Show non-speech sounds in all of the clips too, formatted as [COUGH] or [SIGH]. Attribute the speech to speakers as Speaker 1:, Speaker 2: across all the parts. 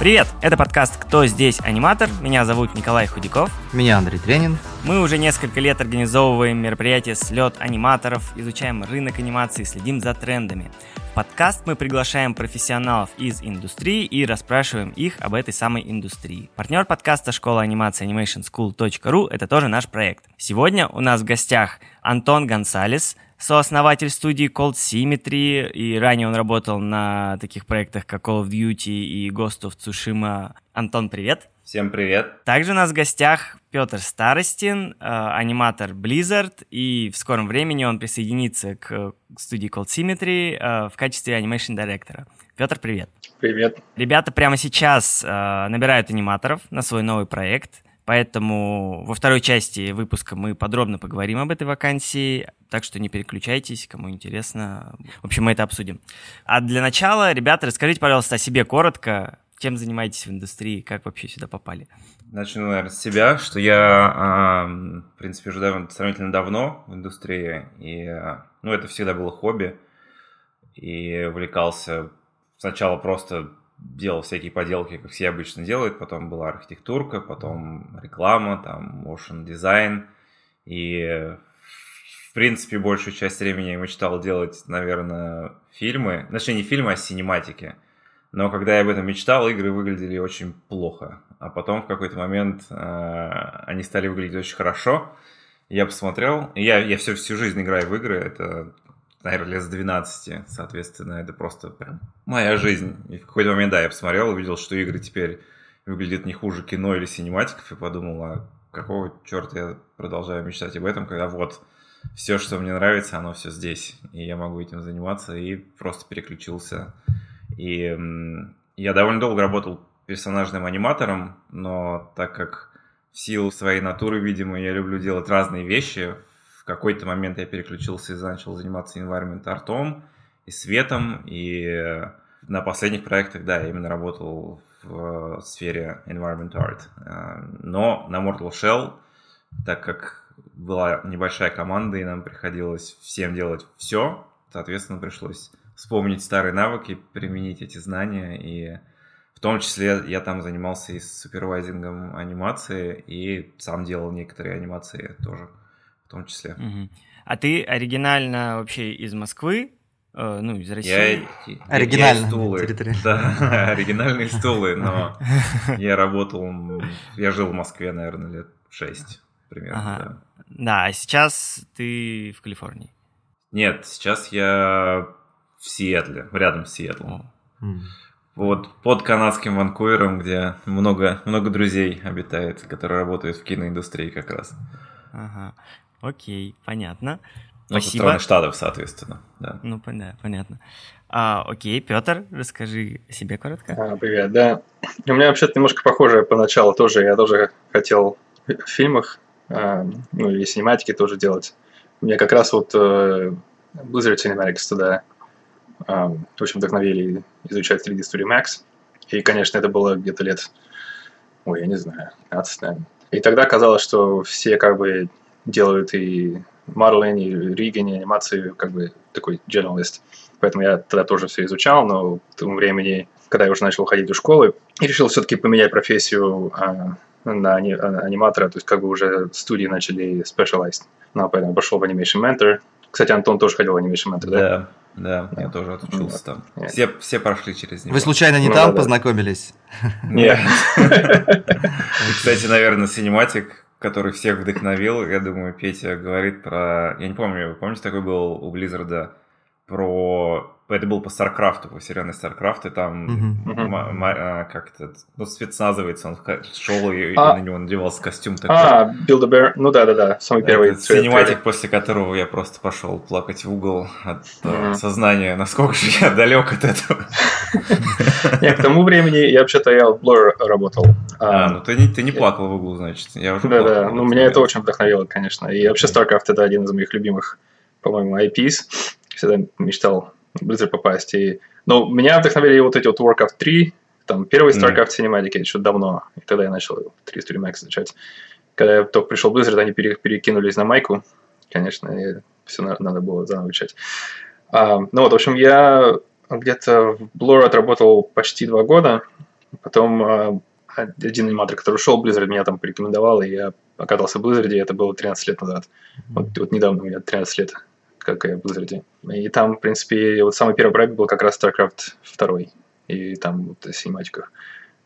Speaker 1: Привет! Это подкаст «Кто здесь аниматор?». Меня зовут Николай Худяков.
Speaker 2: Меня Андрей Тренин.
Speaker 1: Мы уже несколько лет организовываем мероприятия «Слет аниматоров», изучаем рынок анимации, следим за трендами. В подкаст мы приглашаем профессионалов из индустрии и расспрашиваем их об этой самой индустрии. Партнер подкаста «Школа анимации animationschool.ru» — это тоже наш проект. Сегодня у нас в гостях Антон Гонсалес — сооснователь студии Cold Symmetry, и ранее он работал на таких проектах, как Call of Duty и Ghost of Tsushima. Антон, привет!
Speaker 3: Всем привет!
Speaker 1: Также у нас в гостях Петр Старостин, э, аниматор Blizzard, и в скором времени он присоединится к студии Cold Symmetry э, в качестве анимейшн директора. Петр, привет!
Speaker 4: Привет!
Speaker 1: Ребята прямо сейчас э, набирают аниматоров на свой новый проект – Поэтому во второй части выпуска мы подробно поговорим об этой вакансии, так что не переключайтесь, кому интересно. В общем, мы это обсудим. А для начала, ребята, расскажите, пожалуйста, о себе коротко. Чем занимаетесь в индустрии, как вообще сюда попали?
Speaker 3: Начну, наверное, с себя, что я, в принципе, уже сравнительно давно в индустрии, и, ну, это всегда было хобби, и увлекался сначала просто делал всякие поделки, как все обычно делают, потом была архитектурка, потом реклама, там, motion дизайн, и в принципе большую часть времени я мечтал делать, наверное, фильмы, точнее не фильмы, а синематики, но когда я об этом мечтал, игры выглядели очень плохо, а потом в какой-то момент э, они стали выглядеть очень хорошо, я посмотрел, я, я всю, всю жизнь играю в игры, это наверное, лет с 12, соответственно, это просто прям моя жизнь. И в какой-то момент, да, я посмотрел, увидел, что игры теперь выглядят не хуже кино или синематиков, и подумал, а какого черта я продолжаю мечтать об этом, когда вот все, что мне нравится, оно все здесь, и я могу этим заниматься, и просто переключился. И я довольно долго работал персонажным аниматором, но так как в силу своей натуры, видимо, я люблю делать разные вещи, какой-то момент я переключился и начал заниматься environment артом и светом, и на последних проектах, да, я именно работал в сфере environment art. Э, но на Mortal Shell, так как была небольшая команда, и нам приходилось всем делать все, соответственно, пришлось вспомнить старые навыки, применить эти знания, и в том числе я там занимался и супервайзингом анимации, и сам делал некоторые анимации тоже в том числе.
Speaker 1: Угу. А ты оригинально вообще из Москвы? Э, ну, из России?
Speaker 3: Я, оригинально. Я стулы. Да, [LAUGHS] оригинальные стулы, но [LAUGHS] я работал, я жил в Москве, наверное, лет шесть примерно. Ага.
Speaker 1: Да. да, а сейчас ты в Калифорнии?
Speaker 3: Нет, сейчас я в Сиэтле, рядом с Сиэтлом. Вот под канадским Ванкувером, где много, много друзей обитает, которые работают в киноиндустрии как раз.
Speaker 1: Ага. Окей, понятно.
Speaker 3: Ну, Спасибо. со стороны штатов, соответственно, да.
Speaker 1: Ну, да, понятно. А, окей, Петр, расскажи о себе коротко.
Speaker 4: А, привет, да. У меня вообще-то немножко похоже поначалу тоже. Я тоже хотел в фильмах, а, ну, и синематики тоже делать. Мне как раз вот э, Blizzard Cinematics туда, в общем, вдохновили изучать 3D Studio Max. И, конечно, это было где-то лет, ой, я не знаю, 15, наверное. И тогда казалось, что все как бы делают и моделинг, и риггинг, и анимацию, как бы такой generalist. Поэтому я тогда тоже все изучал, но к тому времени, когда я уже начал ходить в школы, и решил все-таки поменять профессию а, на ани- аниматора, то есть как бы уже студии начали specialized. Ну, поэтому пошел в Animation Mentor. Кстати, Антон тоже ходил в Animation Mentor,
Speaker 3: да? Да. Да, я тоже отучился там. Все, все прошли через него.
Speaker 2: Вы случайно не ну, там да, познакомились?
Speaker 3: Нет. [LAUGHS] Кстати, наверное, Cinematic который всех вдохновил. Я думаю, Петя говорит про... Я не помню, вы помните, такой был у Blizzard а про это был по StarCraft у, по вселенной StarCraft а, там uh-huh. как это, ну, спецназовец, он шел и, а, и на него надевался костюм такой.
Speaker 4: А, Build a Bear, ну да-да-да, самый первый. Это
Speaker 3: синематик, после которого я просто пошел плакать в угол от uh-huh. сознания, насколько же я далек от этого. [LAUGHS] [LAUGHS]
Speaker 4: Нет, к тому времени я вообще-то я в Blur работал.
Speaker 3: А, ну ты не, ты не плакал в углу, значит.
Speaker 4: Да-да, ну меня это очень вдохновило, конечно. И вообще StarCraft это один из моих любимых, по-моему, IPs. Всегда мечтал Blizzard попасть. И... Но меня вдохновили вот эти вот Warcraft 3, там первый StarCraft. Cinematic еще давно, и тогда я начал 3 Story Max изучать. Когда я только пришел в Blizzard, они перекинулись на майку, конечно, и все надо было заново изучать. А, ну вот, в общем, я где-то в Blur отработал почти два года, Потом э, один аниматор, который ушел в Blizzard, меня там порекомендовал, и я оказался в Blizzard, это было 13 лет назад. Вот, вот недавно у меня 13 лет, как я в Blizzard. И там, в принципе, вот самый первый проект был как раз StarCraft 2, и там вот cinematic ах.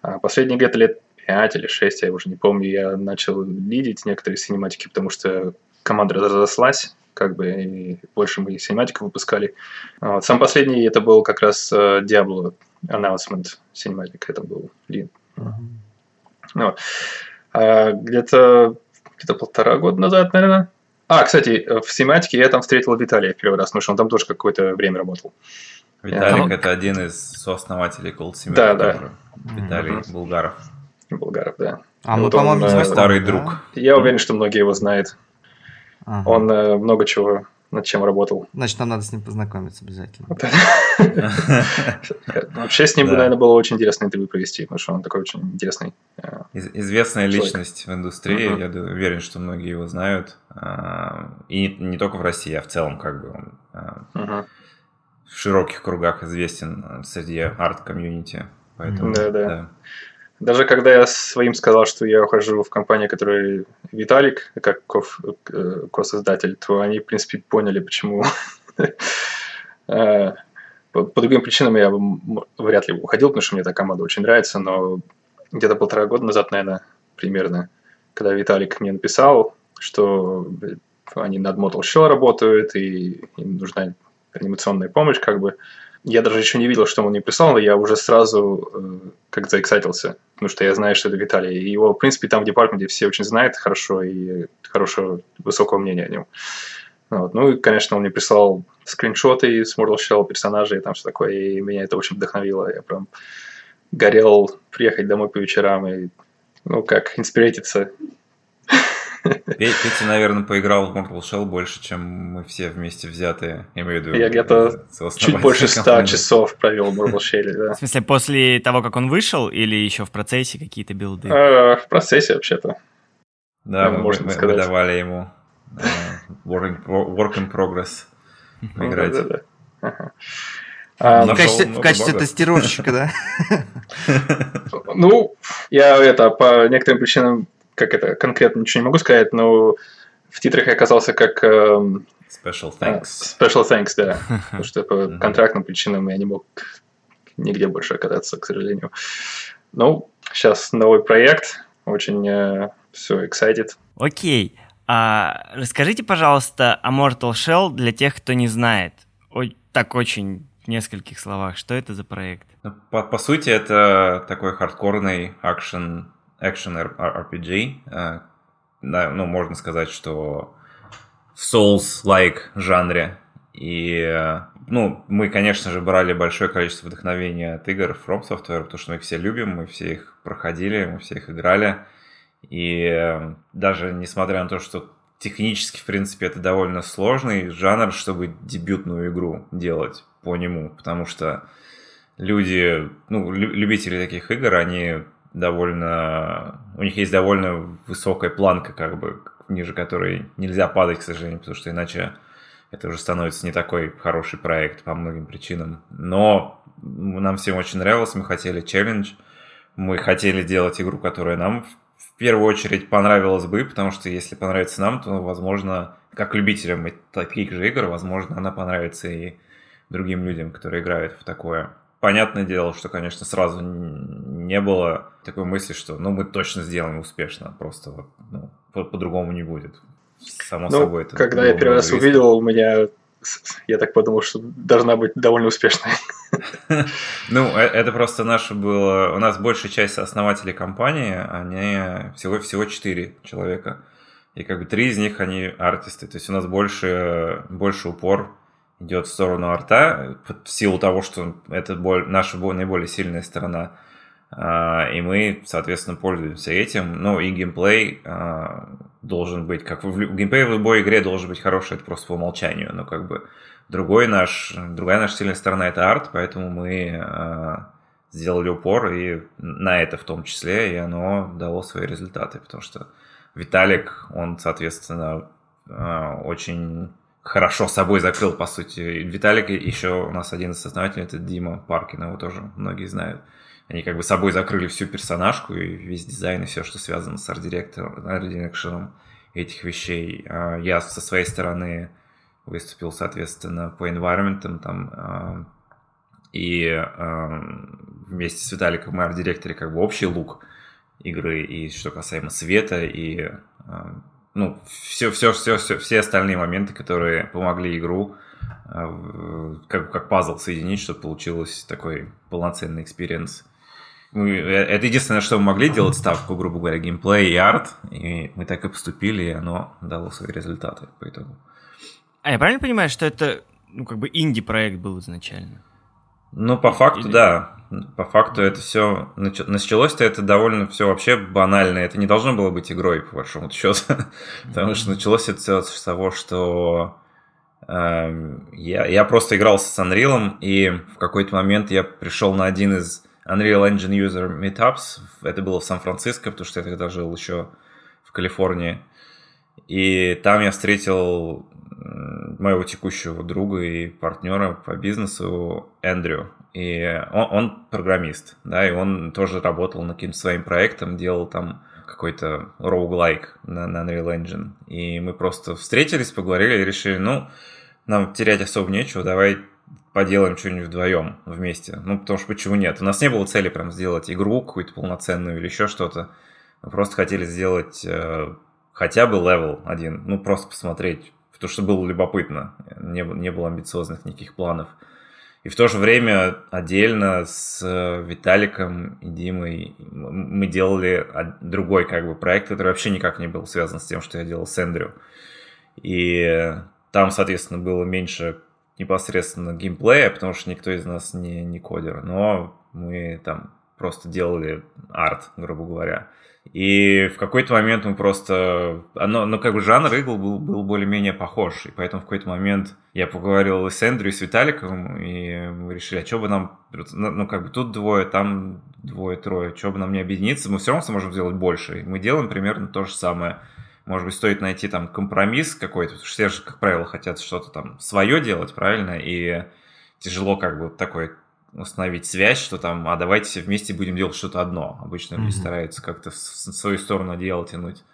Speaker 4: А последние где-то лет 5 или 6, я уже не помню, я начал lead ить некоторые cinematic и, потому что команда разрослась, как бы, и больше мы cinematic ов выпускали. А вот. Сам последний это был как раз uh, Diablo Announcement cinematic, это был lead. Uh-huh. Вот. А где-то где-то полтора года назад, наверное. А, кстати, в синематике я там встретил Виталия в первый раз, потому что он там тоже какое-то время работал.
Speaker 3: Виталик это один из сооснователей Cold Simulator.
Speaker 4: Да, да.
Speaker 3: Виталий mm-hmm. Булгаров.
Speaker 4: Булгаров, да.
Speaker 2: А мы, вот по-моему,
Speaker 3: он, старый да? друг.
Speaker 4: Я уверен, что многие его знают. Ага. Он э, много чего над чем работал.
Speaker 2: Значит, нам надо с ним познакомиться обязательно. [LAUGHS]
Speaker 4: Вообще с ним, наверное, было очень интересно интервью провести, потому что он такой очень интересный.
Speaker 3: Э, известная личность в индустрии, я уверен, что многие его знают. А, и не только в России, а в целом, как бы он а, в широких кругах известен среди арт-комьюнити.
Speaker 4: Поэтому, да, да. Даже когда я своим сказал, что я ухожу в компанию, которая Виталик, как э, ко-создатель, то они, в принципе, поняли, почему. [LAUGHS] Э, по другим причинам я вряд ли уходил, потому что мне эта команда очень нравится, но где-то полтора года назад, наверное, примерно, когда Виталик мне написал, что они над Motel Shell работают, и им нужна анимационная помощь, как бы, я даже еще не видел, что он мне прислал, но я уже сразу э, как заэксайтился, потому что я знаю, что это Виталий. И его, в принципе, там в департаменте все очень знают хорошо и хорошего, высокого мнения о нем. Вот. Ну и, конечно, он мне прислал скриншоты из Mortal Shell, персонажей и там все такое, и меня это очень вдохновило. Я прям горел приехать домой по вечерам и, ну, как инспирироваться
Speaker 3: Петя, наверное, поиграл в Mortal Shell больше, чем мы все вместе взятые.
Speaker 4: Я имею в виду... Я где-то чуть больше ста часов провел в Mortal Shell, да.
Speaker 1: В смысле, после того, как он вышел, или еще в процессе какие-то билды?
Speaker 4: А, в процессе, вообще-то.
Speaker 3: Да, мы, можно мы, сказать. мы давали ему uh, work, work in progress играть. Да, да, да.
Speaker 2: А, в качестве, в качестве тестировщика, да?
Speaker 4: Ну, я это по некоторым причинам как это, конкретно ничего не могу сказать, но в титрах я оказался как... Эм,
Speaker 3: special thanks.
Speaker 4: Special thanks, да. [LAUGHS] Потому что по контрактным причинам я не мог нигде больше оказаться, к сожалению. Ну, сейчас новый проект, очень э, все excited.
Speaker 1: Окей. А, расскажите, пожалуйста, о Mortal Shell для тех, кто не знает. Ой, так очень в нескольких словах. Что это за проект?
Speaker 3: Ну, по, по сути, это такой хардкорный акшен action RPG. Э, ну, можно сказать, что в Souls-like жанре. И, э, ну, мы, конечно же, брали большое количество вдохновения от игр From Software, потому что мы их все любим, мы все их проходили, мы все их играли. И э, даже несмотря на то, что технически, в принципе, это довольно сложный жанр, чтобы дебютную игру делать по нему, потому что люди, ну, любители таких игр, они довольно... У них есть довольно высокая планка, как бы, ниже которой нельзя падать, к сожалению, потому что иначе это уже становится не такой хороший проект по многим причинам. Но нам всем очень нравилось, мы хотели челлендж, мы хотели делать игру, которая нам в первую очередь понравилась бы, потому что если понравится нам, то, возможно, как любителям таких же игр, возможно, она понравится и другим людям, которые играют в такое понятное дело, что, конечно, сразу не было такой мысли, что ну мы точно сделаем успешно, просто вот, ну, по-другому не будет.
Speaker 4: Само ну, собой. Это когда я первый раз увидел, у меня я так подумал, что должна быть довольно успешной. [LAUGHS]
Speaker 3: Ну, э, это просто наше было... У нас большая часть основателей компании, они всего, всего четыре человека. И как бы три из них, они артисты. То есть у нас больше, больше упор идет в сторону арта, в силу того, что это боль, наша наиболее сильная сторона. А, и мы, соответственно, пользуемся этим. Ну и геймплей а, должен быть, как в геймплей в любой игре должен быть хороший, это просто по умолчанию. Но как бы другой наш, другая наша сильная сторона это арт, поэтому мы а, сделали упор и на это в том числе, и оно дало свои результаты, потому что Виталик, он, соответственно, очень хорошо собой закрыл, по сути. Виталик еще у нас один из основателей, это Дима Паркин, его тоже многие знают. Они как бы собой закрыли всю персонажку и весь дизайн и все, что связано с арт-директором этих вещей. А я со своей стороны выступил, соответственно, по environment там, а, и а, вместе с Виталиком мы арт-директорили как бы общий look игры, и что касаемо света, и ну, все, все, все, все, все остальные моменты, которые помогли игру как, как пазл соединить, чтобы получилось такой полноценный experience. Мы, э, это единственное, что мы могли делать ставку, грубо говоря, геймплей и арт, и мы так и поступили, и оно дало свои результаты по итогу.
Speaker 1: А я правильно понимаю, что это, ну, как бы инди-проект был изначально?
Speaker 3: Ну, по факту, Или... да. По факту это все началось-то это довольно все вообще банально. Это не должно было быть игрой, по большому счету. [LAUGHS] Потому что началось это все с того, что эм, я, я просто играл с Unreal, и в какой-то момент я пришел на один из Unreal Engine User Meetups. Это было в Сан-Франциско, потому что я тогда жил еще в Калифорнии. И там я встретил моего текущего друга и партнера по бизнесу Эндрю. И он, он программист, да, и он тоже работал над каким-то своим проектом, делал там какой-то roguelike на, на Unreal Engine. И мы просто встретились, поговорили и решили, ну, нам терять особо нечего, давай поделаем что-нибудь вдвоем вместе. Ну, потому что почему нет? У нас не было цели прям сделать игру какую-то полноценную или еще что-то. Мы просто хотели сделать э, хотя бы level один. Ну, просто посмотреть, потому что было любопытно. Не, не было амбициозных никаких планов. И в то же время отдельно с э, Виталиком и Димой мы делали другой как бы проект, который вообще никак не был связан с тем, что я делал с Эндрю. И там, соответственно, было меньше непосредственно геймплея, потому что никто из нас не, не кодер, но мы там просто делали арт, грубо говоря. И в какой-то момент мы просто... Оно, ну, как бы жанр игл был, был более-менее похож. И поэтому в какой-то момент я поговорил с Эндрю и с Виталиком, и мы решили, а что бы нам... Ну, ну, как бы тут двое, там двое-трое. Что бы нам не объединиться, мы все равно сможем сделать больше. И мы делаем примерно то же самое. Может быть, стоит найти там компромисс какой-то, потому что все же, как правило, хотят что-то там свое делать, правильно? И тяжело как бы такой установить связь, что там, а давайте все вместе будем делать что-то одно. Обычно mm-hmm. люди стараются как-то в свою сторону одеяло тянуть.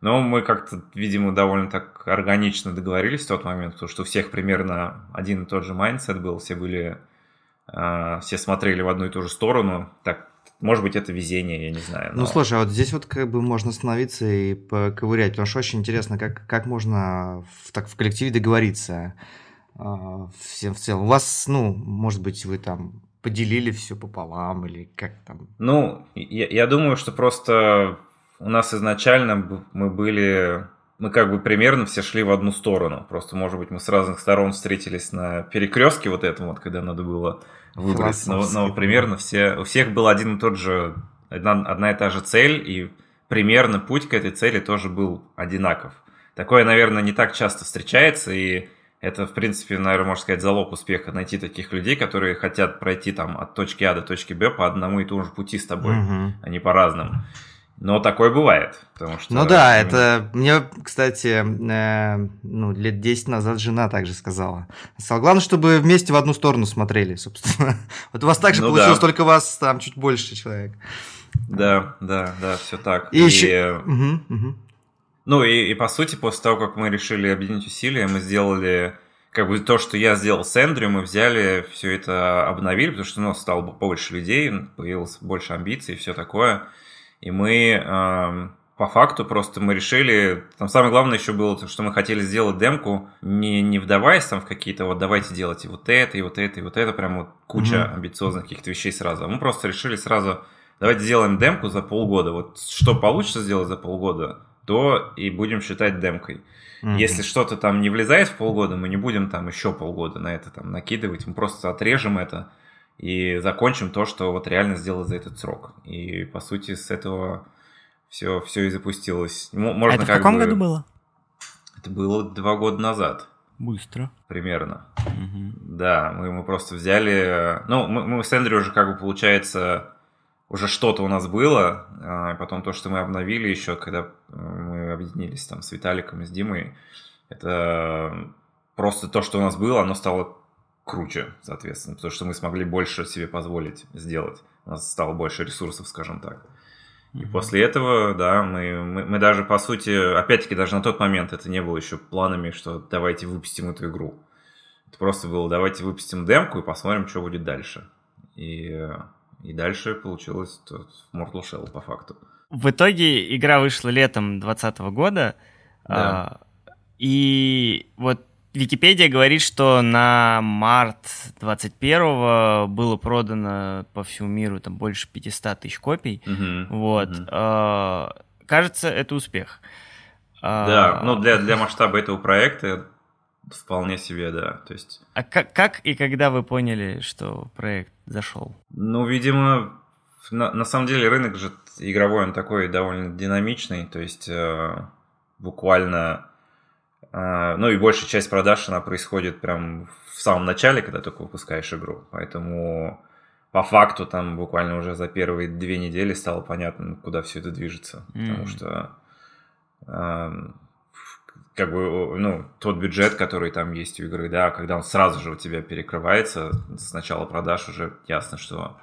Speaker 3: Но мы как-то, видимо, довольно так органично договорились в тот момент, потому что у всех примерно один и тот же mindset был, все были, э, все смотрели в одну и ту же сторону, так может быть, это везение, я не знаю.
Speaker 2: Ну, но... Ну, слушай, а вот здесь вот как бы можно остановиться и поковырять, потому что очень интересно, как, как можно в, так в коллективе договориться э, всем в целом. У вас, ну, может быть, вы там поделили все пополам или как там?
Speaker 3: Ну, я, я думаю, что просто у нас изначально мы были мы как бы примерно все шли в одну сторону. Просто, может быть, мы с разных сторон встретились на перекрестке вот этом вот, когда надо было выбрать. Но, но примерно все, у всех был один и тот же, одна, одна и та же цель, и примерно путь к этой цели тоже был одинаков. Такое, наверное, не так часто встречается, и это, в принципе, наверное, можно сказать, залог успеха найти таких людей, которые хотят пройти там от точки А до точки Б по одному и тому же пути с тобой, угу. а не по-разному. Но такое бывает, потому что...
Speaker 2: Ну да, это мне, кстати, э, ну, лет 10 назад жена также сказала. Сказала, главное, чтобы вместе в одну сторону смотрели, собственно. [LAUGHS] Вот у вас также ну, получилось, да. только вас там чуть больше человек.
Speaker 3: Да, да, да, все так.
Speaker 2: И, и... еще... Угу, угу.
Speaker 3: Ну и, и по сути, после того, как мы решили объединить усилия, мы сделали как бы то, что я сделал с Эндрю, мы взяли, все это обновили, потому что у нас стало больше людей, появилось больше амбиций и все такое. И мы э, по факту просто мы решили, там самое главное еще было, что мы хотели сделать демку, не, не вдаваясь там в какие-то вот давайте делайте вот это, и вот это, и вот это, прям вот куча mm-hmm. амбициозных каких-то вещей сразу. А мы просто решили сразу, давайте сделаем демку за полгода. Вот что получится сделать за полгода, то и будем считать демкой. Mm-hmm. Если что-то там не влезает в полгода, мы не будем там еще полгода на это там накидывать, мы просто отрежем это, и закончим то, что вот реально сделать за этот срок. И, по сути, с этого все, все и запустилось.
Speaker 1: Можно а это в каком бы... году было?
Speaker 3: Это было два года назад.
Speaker 1: Быстро.
Speaker 3: Примерно. Угу. Да, мы, мы просто взяли... Ну, мы, мы с Эндрю уже, как бы, получается, уже что-то у нас было, а потом то, что мы обновили еще, когда мы объединились там с Виталиком и с Димой, это просто то, что у нас было, оно стало круче, соответственно, потому что мы смогли больше себе позволить сделать. у нас стало больше ресурсов, скажем так. И mm-hmm. после этого, да, мы, мы, мы даже, по сути, опять-таки, даже на тот момент это не было еще планами, что давайте выпустим эту игру. Это просто было, давайте выпустим демку и посмотрим, что будет дальше. И, и дальше получилось Mortal Shell по факту.
Speaker 1: В итоге игра вышла летом 2020 года. Да. А, и вот Википедия говорит, что на март 21 было продано по всему миру там больше 500 тысяч копий. Угу, вот. Угу. Кажется, это успех.
Speaker 3: А, да, ну для, для масштаба этого проекта вполне себе, да. То есть...
Speaker 1: А как, как и когда вы поняли, что проект зашел?
Speaker 3: Ну, видимо, на, на самом деле рынок же игровой, он такой довольно динамичный, то есть э, буквально ну и большая часть продаж, она происходит прям в самом начале, когда только выпускаешь игру. Поэтому по факту там буквально уже за первые две недели стало понятно, куда все это движется. Mm. Потому что как бы, ну, тот бюджет, который там есть у игры, да, когда он сразу же у тебя перекрывается, с начала продаж уже ясно, что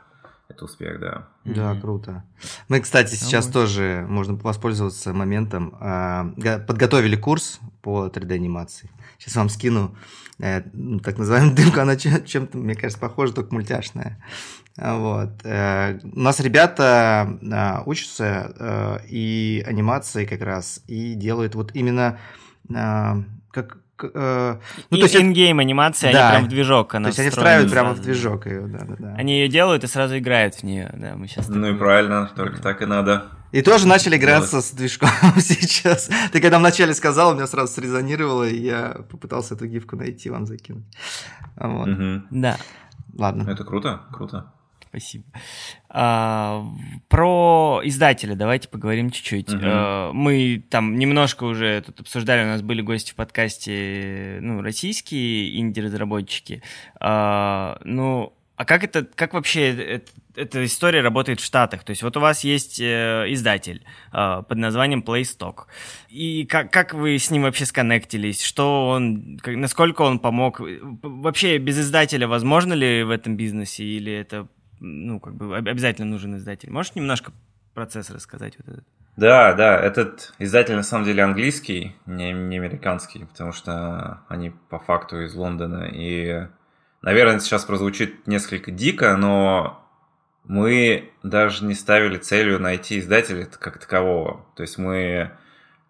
Speaker 3: это успех, да.
Speaker 2: Да, круто. Мы, кстати, сейчас ну, тоже можно воспользоваться моментом. А, подготовили курс по 3D-анимации. Сейчас вам скину э, ну, так называемую [LAUGHS] дымку. Она чем-то, мне кажется, похожа, только мультяшная. Вот. Э, у нас ребята а, учатся э, и анимации как раз, и делают вот именно а, как
Speaker 1: э, ну, и то есть ингейм анимация, да. они прям в движок.
Speaker 2: Она то есть они встраивают прямо в движок ее, да, да, да.
Speaker 1: Они ее делают и сразу играют в нее, да, мы сейчас.
Speaker 3: Ну и правильно, только так и надо.
Speaker 2: И тоже начали играться с движком [LAUGHS] сейчас. Ты когда вначале сказал, у меня сразу срезонировало, и я попытался эту гифку найти, вам закинуть. Вот.
Speaker 1: Угу. Да.
Speaker 2: Ладно.
Speaker 3: Это круто, круто.
Speaker 1: Спасибо. А, про издателя давайте поговорим чуть-чуть. Угу. А, мы там немножко уже тут обсуждали, у нас были гости в подкасте, ну, российские инди-разработчики. А, ну, а как это, как вообще это, эта история работает в Штатах? То есть вот у вас есть э, издатель э, под названием Playstock. И как, как вы с ним вообще сконнектились? Что он, как, насколько он помог? Вообще без издателя возможно ли в этом бизнесе или это ну, как бы обязательно нужен издатель. Можешь немножко процесс рассказать вот этот?
Speaker 3: Да, да, этот издатель на самом деле английский, не, не американский, потому что они по факту из Лондона. И, наверное, сейчас прозвучит несколько дико, но мы даже не ставили целью найти издателя как такового. То есть мы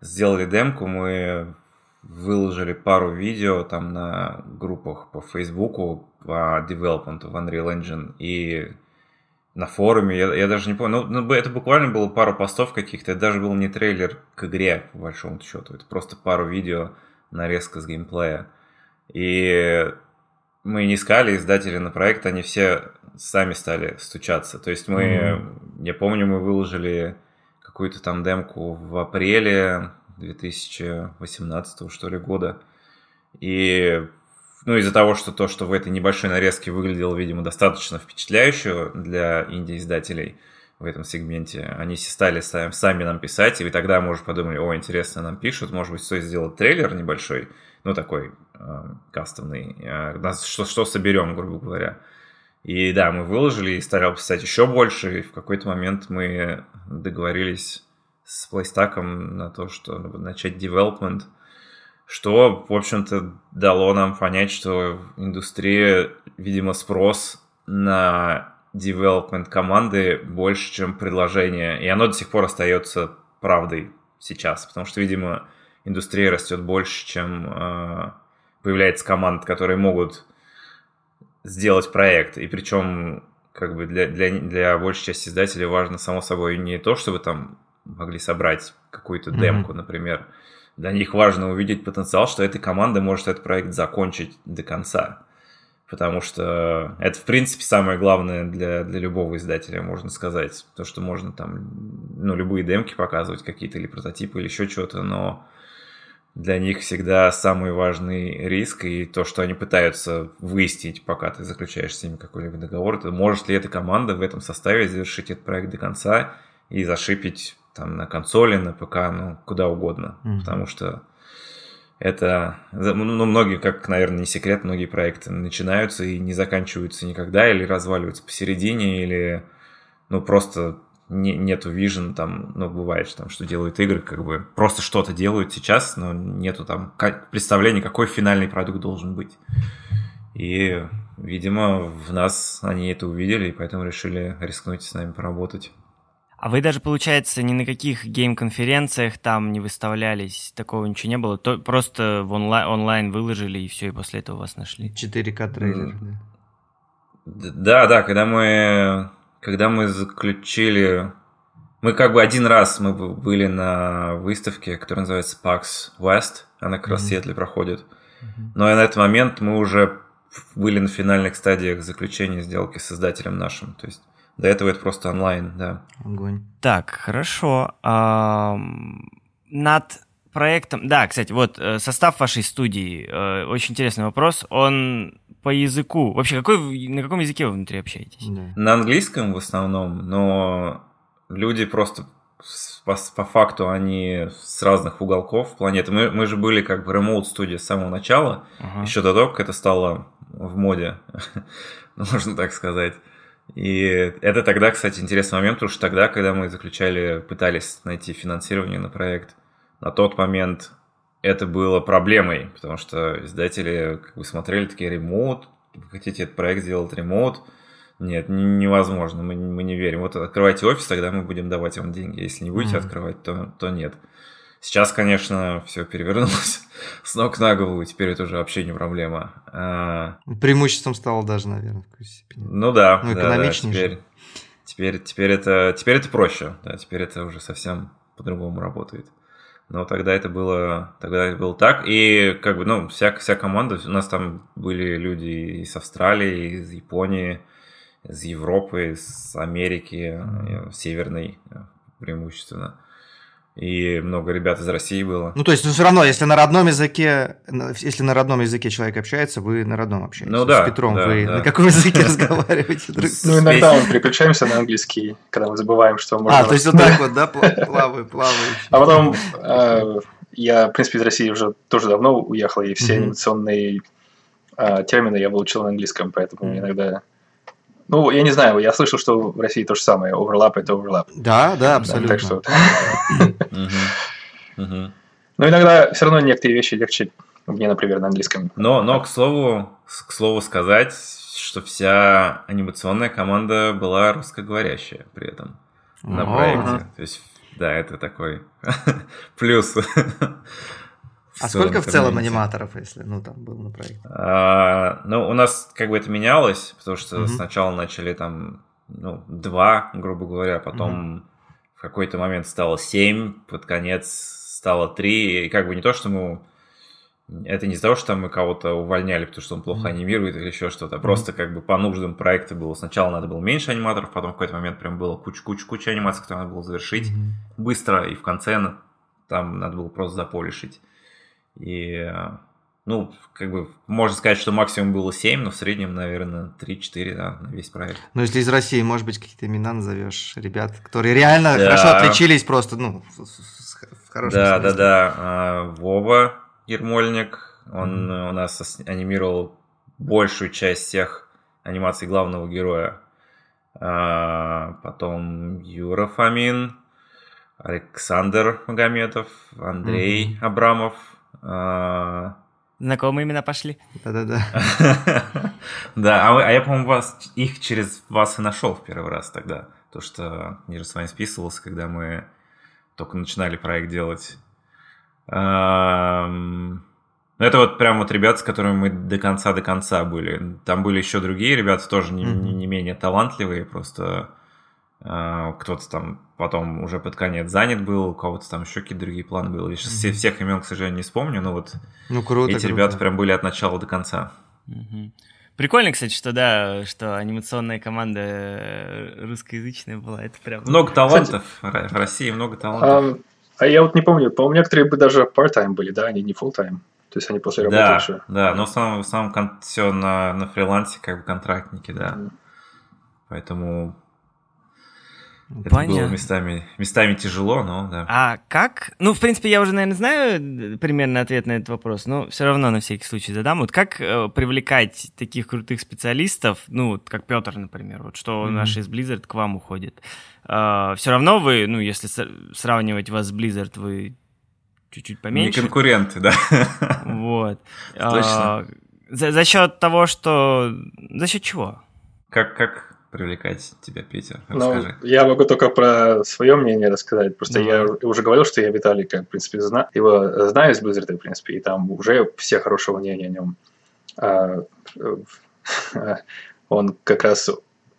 Speaker 3: сделали демку, мы выложили пару видео там на группах по Фейсбуку по development в Unreal Engine и на форуме, я, я даже не помню, ну, ну, это буквально было пару постов каких-то, это даже был не трейлер к игре, по большому счету, это просто пару видео, нарезка с геймплея. И мы не искали издатели на проект, они все сами стали стучаться. То есть мы, mm-hmm. я помню, мы выложили какую-то там демку в апреле 2018 что ли года. И ну, из-за того, что то, что в этой небольшой нарезке выглядело, видимо, достаточно впечатляюще для инди-издателей в этом сегменте, они стали сами нам писать, и тогда, может, подумали, о, интересно, нам пишут, может быть, стоит сделать трейлер небольшой, ну, такой э, кастомный, э, что, что соберем, грубо говоря. И да, мы выложили и стали писать еще больше, и в какой-то момент мы договорились с плейстаком на то, что начать development – что, в общем-то, дало нам понять, что индустрия, видимо, спрос на development команды больше, чем предложение. И оно до сих пор остается правдой сейчас, потому что, видимо, индустрия растет больше, чем э, появляется команд, которые могут сделать проект. И причем как бы для, для, для большей части издателей важно, само собой, не то, чтобы там могли собрать какую-то демку, mm-hmm. например, для них важно увидеть потенциал, что эта команда может этот проект закончить до конца. Потому что это, в принципе, самое главное для, для любого издателя, можно сказать. То, что можно там, ну, любые демки показывать какие-то, или прототипы, или еще что-то, но для них всегда самый важный риск и то, что они пытаются выяснить, пока ты заключаешь с ними какой-либо договор, это может ли эта команда в этом составе завершить этот проект до конца и зашипить там на консоли, на ПК, ну, куда угодно. Mm-hmm. Потому что это, ну, многие, как, наверное, не секрет, многие проекты начинаются и не заканчиваются никогда, или разваливаются посередине, или ну, просто не, нету вижен, там, ну, бывает, что, там, что делают игры, как бы просто что-то делают сейчас, но нету там представления, какой финальный продукт должен быть. И, видимо, в нас они это увидели, и поэтому решили рискнуть с нами поработать.
Speaker 1: А вы даже, получается, ни на каких гейм-конференциях там не выставлялись, такого ничего не было? То, просто в онлайн, онлайн выложили, и все, и после этого вас нашли?
Speaker 2: 4К трейлер,
Speaker 3: да. Да, да, когда мы, когда мы заключили... Мы как бы один раз мы были на выставке, которая называется PAX West, она как раз в Сиэтле проходит. Mm-hmm. Но на этот момент мы уже были на финальных стадиях заключения сделки с создателем нашим. То есть до этого это просто онлайн, да.
Speaker 2: Огонь.
Speaker 1: Так, хорошо. А, над проектом... Да, кстати, вот э, состав вашей студии. Э, очень интересный вопрос. Он по языку. Вообще, какой, на каком языке вы внутри общаетесь? Да.
Speaker 3: На английском в основном, но люди просто по, по факту они с разных уголков планеты. Мы, мы же были как бы ремоут студия с самого начала, ага. еще до того, как это стало в моде, [LAUGHS] можно так сказать. И это тогда, кстати, интересный момент, потому что тогда, когда мы заключали, пытались найти финансирование на проект, на тот момент это было проблемой, потому что издатели как бы смотрели такие ремоут, вы хотите этот проект сделать ремоут, нет, невозможно, мы, мы не верим. Вот открывайте офис, тогда мы будем давать вам деньги. Если не будете mm-hmm. открывать, то, то нет. Сейчас, конечно, все перевернулось [LAUGHS] с ног на голову, теперь это уже вообще не проблема.
Speaker 2: Преимуществом стало даже, наверное, в какой
Speaker 3: степени. Ну да, ну, да, да теперь, теперь, теперь, это, теперь это проще, да, теперь это уже совсем по-другому работает. Но тогда это было, тогда это было так, и как бы, ну, вся, вся команда, у нас там были люди из Австралии, из Японии, из Европы, из Америки, mm-hmm. Северной преимущественно и много ребят из России было.
Speaker 2: Ну, то есть, ну, все равно, если на родном языке, если на родном языке человек общается, вы на родном общаетесь.
Speaker 3: Ну, да.
Speaker 2: С Петром
Speaker 3: да,
Speaker 2: вы
Speaker 3: да.
Speaker 2: на каком языке [LAUGHS] разговариваете?
Speaker 4: Ну, иногда мы переключаемся на английский, когда мы забываем, что можно...
Speaker 2: А, то есть, вот так вот, да, [LAUGHS] плаваю, плаваю.
Speaker 4: А потом, э, я, в принципе, из России уже тоже давно уехал, и все анимационные э, термины я выучил на английском, поэтому иногда ну, я не знаю, я слышал, что в России то же самое. Оверлап это оверлап.
Speaker 2: Да, да, абсолютно.
Speaker 4: так что... [LAUGHS] Но иногда все равно некоторые вещи легче мне, например, на английском.
Speaker 3: Но, но к слову, к слову сказать, что вся анимационная команда была русскоговорящая при этом на проекте. То есть, да, это такой [LAUGHS] плюс.
Speaker 2: А сколько в целом аниматоров, если, ну, там был на проекте?
Speaker 3: А, ну, у нас как бы это менялось, потому что сначала начали там, ну, два, грубо говоря, потом в какой-то момент стало семь, под конец стало три, и как бы не то, что мы это не из-за того, что там мы кого-то увольняли, потому что он плохо анимирует или еще что-то. Просто mm-hmm. как бы по нуждам проекта было. Сначала надо было меньше аниматоров, потом в какой-то момент прям было куча-куча-куча анимаций, которые надо было завершить mm-hmm. быстро, и в конце там надо было просто заполишить. И, ну, как бы, можно сказать, что максимум было 7, но в среднем, наверное, 3-4, да, на весь проект.
Speaker 2: Ну, если из России, может быть, какие-то имена назовешь, ребят, которые реально да. хорошо отличились просто, ну, в хорошем
Speaker 3: Да, смысле. да, да. А, Вова Ермольник, он mm-hmm. у нас анимировал большую часть всех анимаций главного героя. А, потом Юра Фомин, Александр Магометов, Андрей mm-hmm. Абрамов,
Speaker 1: Знакомые имена пошли.
Speaker 2: Да-да-да. [LAUGHS]
Speaker 3: Да, а, а я, по-моему, вас, их через вас и нашел в первый раз тогда. То, что я же с вами списывался, когда мы только начинали проект делать. Ну, это вот прям вот ребята, с которыми мы до конца до конца были. Там были еще другие ребята, тоже не, не, не менее талантливые, просто а, кто-то там потом уже под конец занят был, у кого-то там еще какие-то другие планы были. Сейчас mm-hmm. всех имен, к сожалению, не вспомню, но вот
Speaker 2: ну, круто,
Speaker 3: эти
Speaker 2: круто.
Speaker 3: ребята прям были от начала до конца.
Speaker 1: Mm-hmm. Прикольно, кстати, что да, что анимационная команда э, русскоязычная была. Это прям...
Speaker 3: Много талантов. Кстати, в России много талантов.
Speaker 4: А, а я вот не помню, по-моему, некоторые бы даже part-time были, да, они не full-time. То есть они после работы
Speaker 3: да,
Speaker 4: еще.
Speaker 3: Да, но в основном, в основном все на, на фрилансе, как бы контрактники, да. Mm-hmm. Поэтому Это Понятно. было местами, местами тяжело, но да.
Speaker 1: А как? Ну, в принципе, я уже, наверное, знаю примерно ответ на этот вопрос, но все равно на всякий случай задам. Вот как э, привлекать таких крутых специалистов, ну, как Петр, например, вот что mm-hmm. наш из Blizzard к вам уходит. Э, все равно вы, ну, если сравнивать вас с Blizzard, вы чуть-чуть поменьше.
Speaker 3: Не конкуренты, да.
Speaker 1: Вот. [LAUGHS] Точно. А, за, за счет того, что... За счет чего?
Speaker 3: Как, как привлекать тебя, Петя?
Speaker 4: Ну, я могу только про свое мнение рассказать. Просто да. я уже говорил, что я Виталика, в принципе, знаю. Его знаю из Blizzard, в принципе, и там уже все хорошего мнения о нем. А, [LAUGHS] он как раз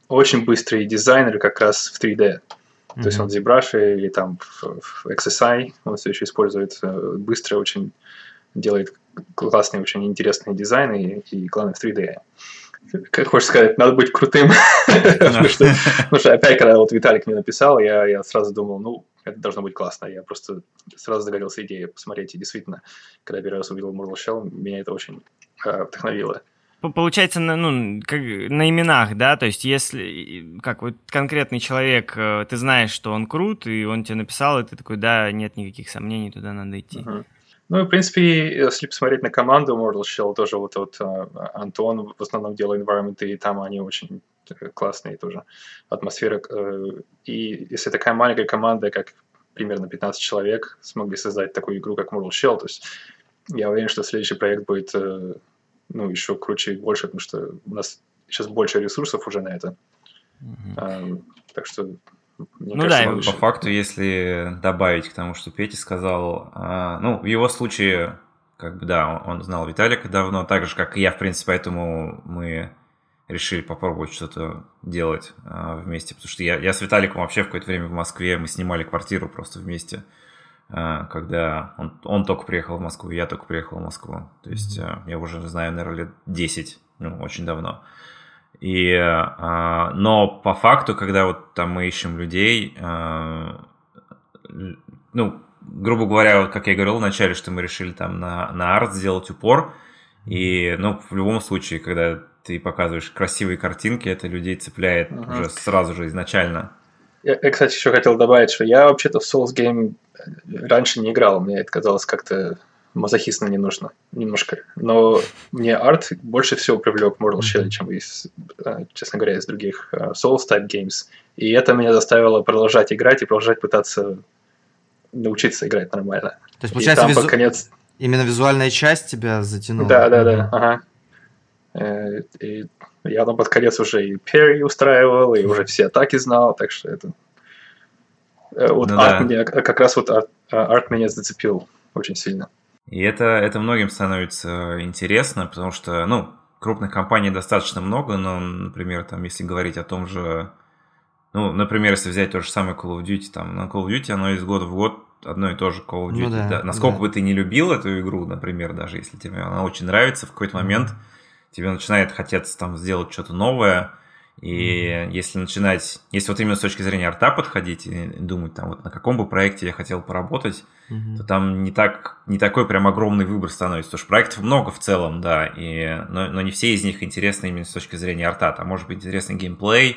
Speaker 4: очень быстрый дизайнер как раз в 3D. Mm-hmm. То есть он в ZBrush или там в XSI, он все еще использует э, быстро, очень делает классные, очень интересные дизайны и, главное, в 3D как хочешь сказать, надо быть крутым. потому, что, опять, когда вот Виталик мне написал, я, сразу думал, ну, это должно быть классно. Я просто сразу загорелся идеей посмотреть. И действительно, когда первый раз увидел Mortal Shell, меня это очень э, вдохновило.
Speaker 1: Получается, на, ну, как, на именах, да, то есть если, как вот конкретный человек, э, ты знаешь, что он крут, и он тебе написал, и ты такой, да, нет никаких сомнений, туда надо идти. Uh-huh.
Speaker 4: Ну, и, в принципе, если посмотреть на команду Mortal Shell, тоже вот, вот э, Антон в основном делал environment, и там они очень классные тоже, атмосфера. Э, и если такая маленькая команда, как примерно 15 человек, смогли создать такую игру, как Mortal Shell, то есть я уверен, что следующий проект будет э, ну, еще круче и больше, потому что у нас сейчас больше ресурсов уже на это. Mm-hmm. Так что
Speaker 3: мне ну кажется, да, по факту, если добавить к тому, что Петя сказал, а, ну, в его случае, как бы, да, он, он знал Виталика давно, так же, как и я, в принципе, поэтому мы решили попробовать что-то делать а, вместе, потому что я, я с Виталиком вообще в какое-то время в Москве, мы снимали квартиру просто вместе, а, когда он, он только приехал в Москву, я только приехал в Москву, то есть я уже знаю, наверное, лет 10, ну, очень давно. И, э, но по факту, когда вот там мы ищем людей, э, ну, грубо говоря, вот как я говорил вначале, что мы решили там на, на арт сделать упор, и, ну, в любом случае, когда ты показываешь красивые картинки, это людей цепляет uh-huh. уже сразу же изначально.
Speaker 4: Я, я, кстати, еще хотел добавить, что я вообще-то в Souls Game раньше не играл, мне это казалось как-то мазохистно не нужно, немножко. Но мне арт больше всего привлек Mortal Shell, чем из, э, честно говоря, из других э, Souls-type games. И это меня заставило продолжать играть и продолжать пытаться научиться играть нормально.
Speaker 2: То есть, получается, визу... конец... именно визуальная часть тебя затянула?
Speaker 4: Да, да, да, ага. Э, и я там под конец уже и перри устраивал, и уже все атаки знал, так что это... Вот ну, арт да. меня, как раз вот арт, арт меня зацепил очень сильно.
Speaker 3: И это, это многим становится интересно, потому что, ну, крупных компаний достаточно много, но, например, там, если говорить о том же, ну, например, если взять то же самое Call of Duty, там, на Call of Duty оно из года в год одно и то же Call of ну Duty. Ну, да, да. Насколько да. бы ты не любил эту игру, например, даже если тебе она очень нравится, в какой-то момент тебе начинает хотеться там сделать что-то новое, и если начинать, если вот именно с точки зрения арта подходить и думать, там, вот на каком бы проекте я хотел поработать, mm-hmm. то там не, так, не такой прям огромный выбор становится. Потому что проектов много в целом, да, и, но, но не все из них интересны именно с точки зрения арта. Там может быть интересный геймплей,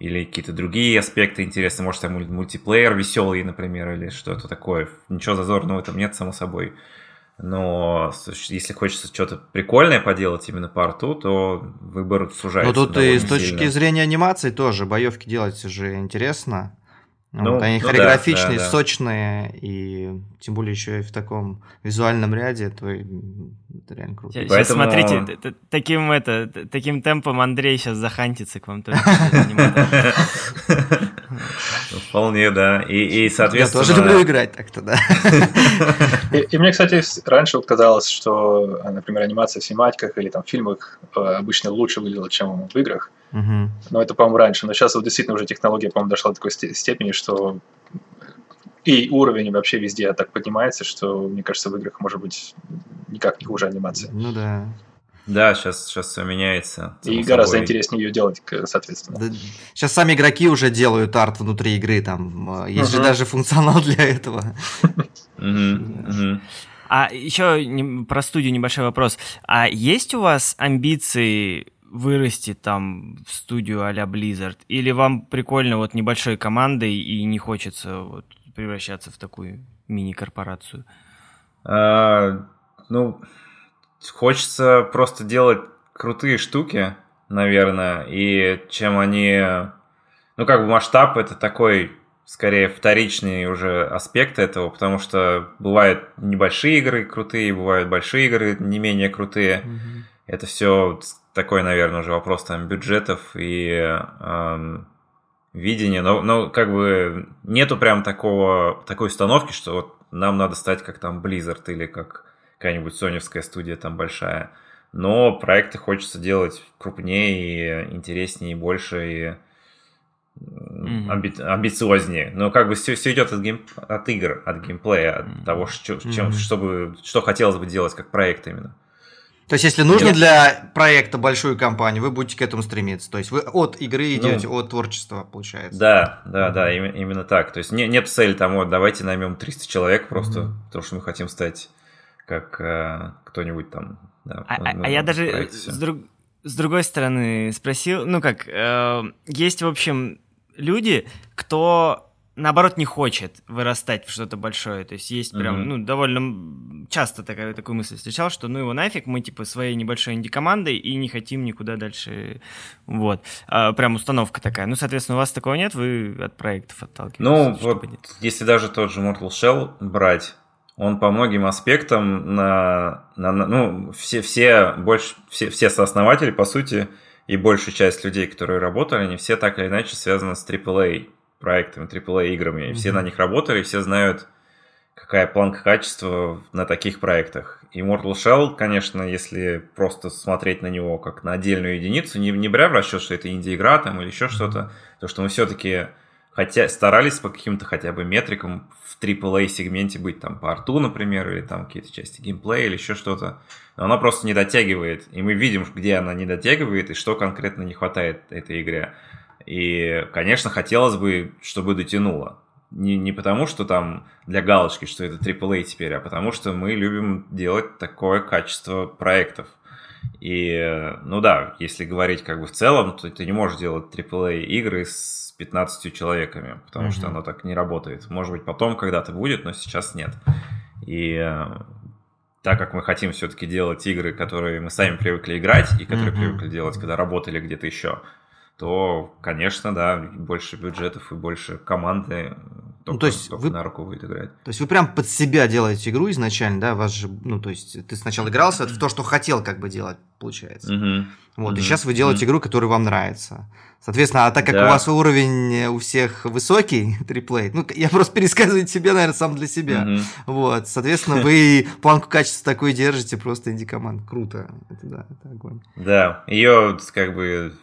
Speaker 3: или какие-то другие аспекты интересны, может, там мультиплеер веселый, например, или что-то такое. Ничего зазорного в этом нет, само собой. Но если хочется что-то прикольное поделать именно по арту, то выбор сужается.
Speaker 2: Ну тут и с точки сильно. зрения анимации тоже боевки делать же интересно. Ну, вот, они ну, хореографичные, да, да, сочные, и тем более еще и в таком визуальном ряде, то это реально круто.
Speaker 1: Сейчас, Поэтому... смотрите, таким, это, таким темпом Андрей сейчас захантится к вам тоже. [LAUGHS]
Speaker 3: Вполне, да. И, и соответственно...
Speaker 2: Я тоже люблю играть так-то, да.
Speaker 4: И, и мне, кстати, раньше вот казалось, что, например, анимация в синематиках или там в фильмах э, обычно лучше выглядела, чем в играх. Угу. Но это, по-моему, раньше. Но сейчас вот действительно уже технология, по-моему, дошла до такой степени, что и уровень вообще везде так поднимается, что, мне кажется, в играх может быть никак не хуже анимация.
Speaker 2: Ну да.
Speaker 3: Да, сейчас, сейчас все меняется.
Speaker 4: И гораздо собой. интереснее ее делать, соответственно. Да,
Speaker 2: сейчас сами игроки уже делают арт внутри игры, там есть uh-huh. же даже функционал для этого.
Speaker 1: А еще про студию небольшой вопрос. А есть у вас амбиции вырасти там в студию а-ля Blizzard? Или вам прикольно вот небольшой командой и не хочется вот превращаться в такую мини-корпорацию?
Speaker 3: А, ну, хочется просто делать крутые штуки, наверное, и чем они... Ну, как бы масштаб это такой, скорее, вторичный уже аспект этого, потому что бывают небольшие игры крутые, бывают большие игры не менее крутые. Mm-hmm. Это все такой, наверное, уже вопрос там бюджетов и эм, видения. Но, но как бы нету прям такого, такой установки, что вот нам надо стать как там Blizzard или как какая-нибудь соневская студия там большая. Но проекты хочется делать крупнее и интереснее, и больше, и mm-hmm. амби- амбициознее. Но как бы все, все идет от, гейм, от игр, от геймплея, от mm-hmm. того, что, чем, mm-hmm. чтобы, что хотелось бы делать как проект именно.
Speaker 2: То есть, если нужно для проекта большую компанию, вы будете к этому стремиться. То есть, вы от игры идете, ну, от творчества, получается.
Speaker 3: Да, да, да, именно, именно так. То есть, не, нет цели там, вот, давайте наймем 300 человек просто, mm-hmm. потому что мы хотим стать как э, кто-нибудь там.
Speaker 1: Да, а, ну, а я даже с, друг, с другой стороны спросил, ну как, э, есть, в общем, люди, кто наоборот, не хочет вырастать в что-то большое. То есть есть прям, mm-hmm. ну, довольно часто такая, такую мысль встречал, что ну его нафиг, мы типа своей небольшой инди-командой и не хотим никуда дальше. Вот. А, прям установка такая. Ну, соответственно, у вас такого нет, вы от проектов отталкиваетесь?
Speaker 3: Ну, вот если даже тот же Mortal Shell брать, он по многим аспектам на, на, на ну, все, все, больше, все, все сооснователи, по сути, и большая часть людей, которые работали, они все так или иначе связаны с AAA проектами, AAA играми. Mm-hmm. Все на них работали, все знают, какая планка качества на таких проектах. И Mortal Shell, конечно, если просто смотреть на него как на отдельную единицу, не, не бря в расчет, что это инди-игра там или еще что-то, то что мы все-таки хотя старались по каким-то хотя бы метрикам AAA сегменте быть там по арту, например, или там какие-то части геймплея или еще что-то, но она просто не дотягивает, и мы видим, где она не дотягивает и что конкретно не хватает этой игре. И, конечно, хотелось бы, чтобы дотянуло. Не, не потому, что там для галочки, что это AAA теперь, а потому что мы любим делать такое качество проектов. И, ну да, если говорить как бы в целом, то ты не можешь делать AAA игры с 15 человеками, потому mm-hmm. что оно так не работает. Может быть, потом когда-то будет, но сейчас нет. И э, так как мы хотим все-таки делать игры, которые мы сами привыкли играть и которые mm-hmm. привыкли делать, когда работали где-то еще, то, конечно, да, больше бюджетов и больше команды только, ну, то есть только вы, на руку будет играть.
Speaker 2: То есть вы прям под себя делаете игру изначально, да? Вас же, ну, то есть ты сначала игрался в то, что хотел как бы делать, получается. Mm-hmm. Вот, mm-hmm. и сейчас вы делаете mm-hmm. игру, которая вам нравится. Соответственно, а так как да. у вас уровень у всех высокий, [LAUGHS] триплей, ну, я просто пересказываю тебе, наверное, сам для себя. Mm-hmm. Вот, соответственно, вы [LAUGHS] планку качества такой держите, просто инди-команд. Круто. Это да, это огонь.
Speaker 3: Да, ее как бы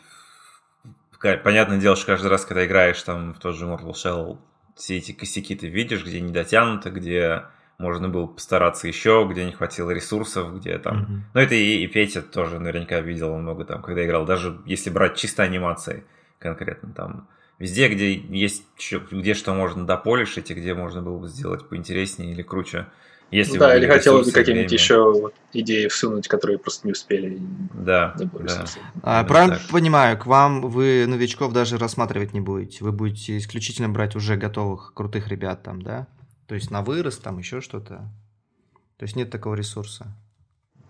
Speaker 3: понятное дело, что каждый раз, когда играешь там в тот же Mortal Shell, все эти косяки ты видишь, где не дотянуто, где можно было постараться еще, где не хватило ресурсов, где там... Mm-hmm. Ну, это и, и Петя тоже наверняка видел много там, когда играл. Даже если брать чисто анимации конкретно там. Везде, где есть, где что можно дополишить, и где можно было бы сделать поинтереснее или круче.
Speaker 4: Если да, или хотелось бы какие-нибудь еще вот идеи всунуть, которые просто не успели.
Speaker 3: Да, не да.
Speaker 2: А, правильно так. понимаю, к вам вы новичков даже рассматривать не будете. Вы будете исключительно брать уже готовых, крутых ребят там, да? То есть на вырос, там еще что-то. То есть нет такого ресурса.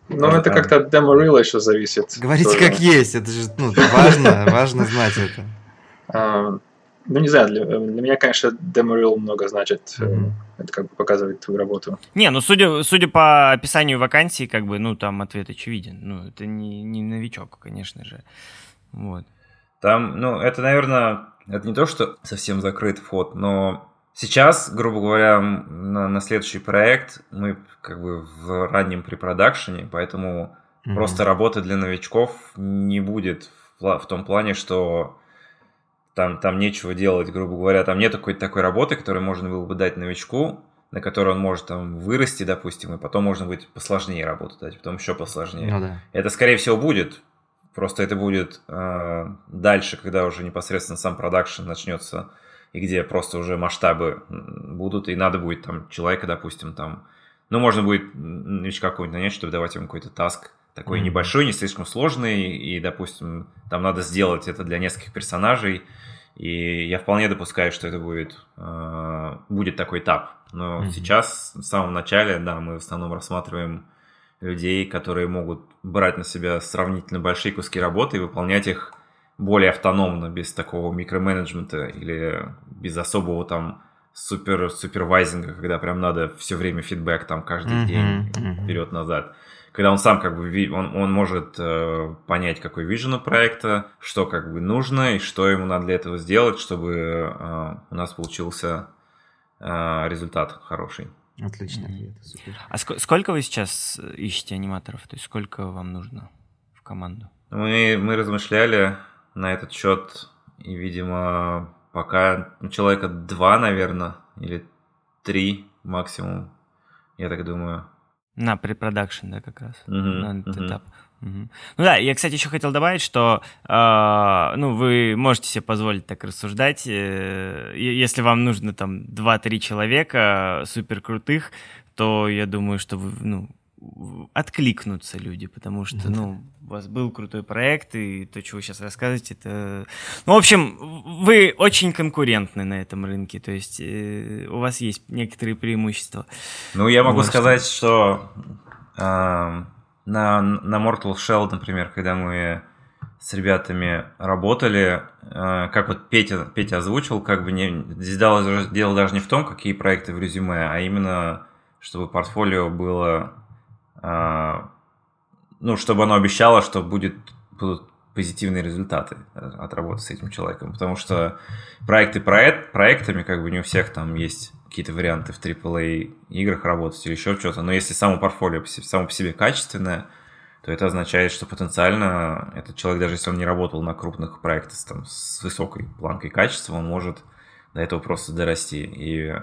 Speaker 4: Ну, это да. как-то от демо еще зависит.
Speaker 2: Говорите тоже. как есть, это же ну, важно, важно знать это.
Speaker 4: Ну, не знаю, для, для меня, конечно, демо много значит. Mm-hmm. Это как бы показывает твою работу.
Speaker 1: Не, ну, судя, судя по описанию вакансии, как бы, ну, там ответ очевиден. Ну, это не, не новичок, конечно же. Вот.
Speaker 3: Там, ну, это, наверное, это не то, что совсем закрыт вход, но сейчас, грубо говоря, на, на следующий проект мы как бы в раннем препродакшене, поэтому mm-hmm. просто работы для новичков не будет в, в том плане, что там, там нечего делать, грубо говоря, там нет какой-то такой работы, которую можно было бы дать новичку, на которой он может там вырасти, допустим, и потом можно будет посложнее работу дать, потом еще посложнее. Ну, да. Это, скорее всего, будет, просто это будет э, дальше, когда уже непосредственно сам продакшн начнется, и где просто уже масштабы будут, и надо будет там человека, допустим, там, ну, можно будет новичка какого-нибудь нанять, чтобы давать ему какой-то таск такой mm-hmm. небольшой, не слишком сложный, и, допустим, там надо сделать это для нескольких персонажей, и я вполне допускаю, что это будет, э, будет такой этап. Но mm-hmm. сейчас, в самом начале, да, мы в основном рассматриваем людей, которые могут брать на себя сравнительно большие куски работы и выполнять их более автономно, без такого микроменеджмента или без особого там супер супервайзинга, когда прям надо все время фидбэк там каждый mm-hmm, день mm-hmm. вперед-назад. Когда он сам как бы он, он может э, понять, какой вижен у проекта, что как бы нужно и что ему надо для этого сделать, чтобы э, у нас получился э, результат хороший.
Speaker 2: Отлично, mm-hmm. это
Speaker 1: супер. А ск- сколько вы сейчас ищете аниматоров? То есть сколько вам нужно в команду?
Speaker 3: Мы, мы размышляли на этот счет, и, видимо, пока ну, человека два, наверное, или три максимум, я так думаю.
Speaker 1: На препродакшн, да, как раз, uh-huh, на этот uh-huh. этап. Угу. Ну да, я, кстати, еще хотел добавить, что э, ну, вы можете себе позволить так рассуждать. Э, если вам нужно там 2-3 человека супер крутых, то я думаю, что вы, ну, откликнутся люди, потому что, ну, у вас был крутой проект, и то, что вы сейчас рассказываете, это... Ну, в общем, вы очень конкурентны на этом рынке, то есть э, у вас есть некоторые преимущества.
Speaker 3: Ну, я могу вот сказать, что, что э, на, на Mortal Shell, например, когда мы с ребятами работали, э, как вот Петя, Петя озвучил, как бы не, здесь дело, дело даже не в том, какие проекты в резюме, а именно, чтобы портфолио было, ну, чтобы оно обещало, что будет, будут позитивные результаты от работы с этим человеком, потому что проекты проект, проектами, как бы не у всех там есть какие-то варианты в AAA играх работать или еще что-то, но если само портфолио само по себе качественное, то это означает, что потенциально этот человек, даже если он не работал на крупных проектах там, с высокой планкой качества, он может до этого просто дорасти. И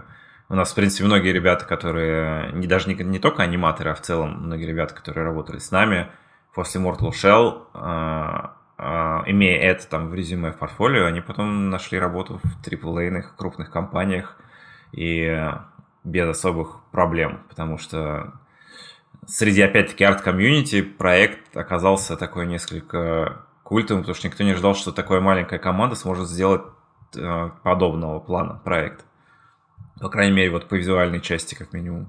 Speaker 3: у нас, в принципе, многие ребята, которые не даже не, не только аниматоры, а в целом многие ребята, которые работали с нами, после Mortal Shell, э, э, имея это там в резюме в портфолио, они потом нашли работу в AAA крупных компаниях, и без особых проблем, потому что среди, опять-таки, арт-community проект оказался такой несколько культовым, потому что никто не ждал, что такая маленькая команда сможет сделать э, подобного плана проект. По крайней мере, вот по визуальной части, как минимум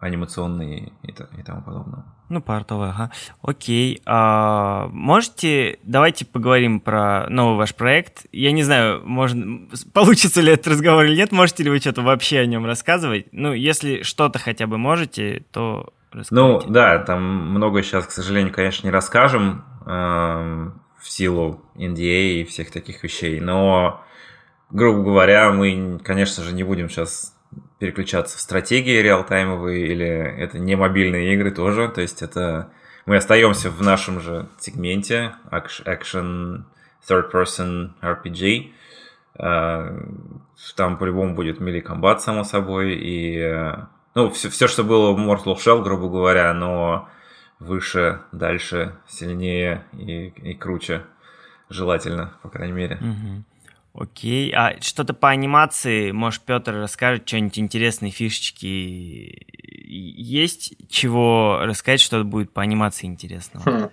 Speaker 3: анимационные и, и тому подобное.
Speaker 1: Ну, портовые, ага. Окей. А, можете, давайте поговорим про новый ваш проект. Я не знаю, можно, получится ли этот разговор или нет, можете ли вы что-то вообще о нем рассказывать? Ну, если что-то хотя бы можете, то
Speaker 3: расскажите. Ну, да, там много сейчас, к сожалению, конечно, не расскажем э, в силу NDA и всех таких вещей, но, грубо говоря, мы, конечно же, не будем сейчас переключаться в стратегии реалтаймовые или это не мобильные игры тоже. То есть это мы остаемся в нашем же сегменте action third person RPG. А, там по-любому будет мили комбат, само собой, и ну, все, все, что было в Mortal Shell, грубо говоря, но выше, дальше, сильнее и, и круче, желательно, по крайней мере.
Speaker 1: Mm-hmm. Окей. А что-то по анимации, может, Петр расскажет что-нибудь интересные фишечки? Есть чего рассказать, что будет по анимации интересного? Хм.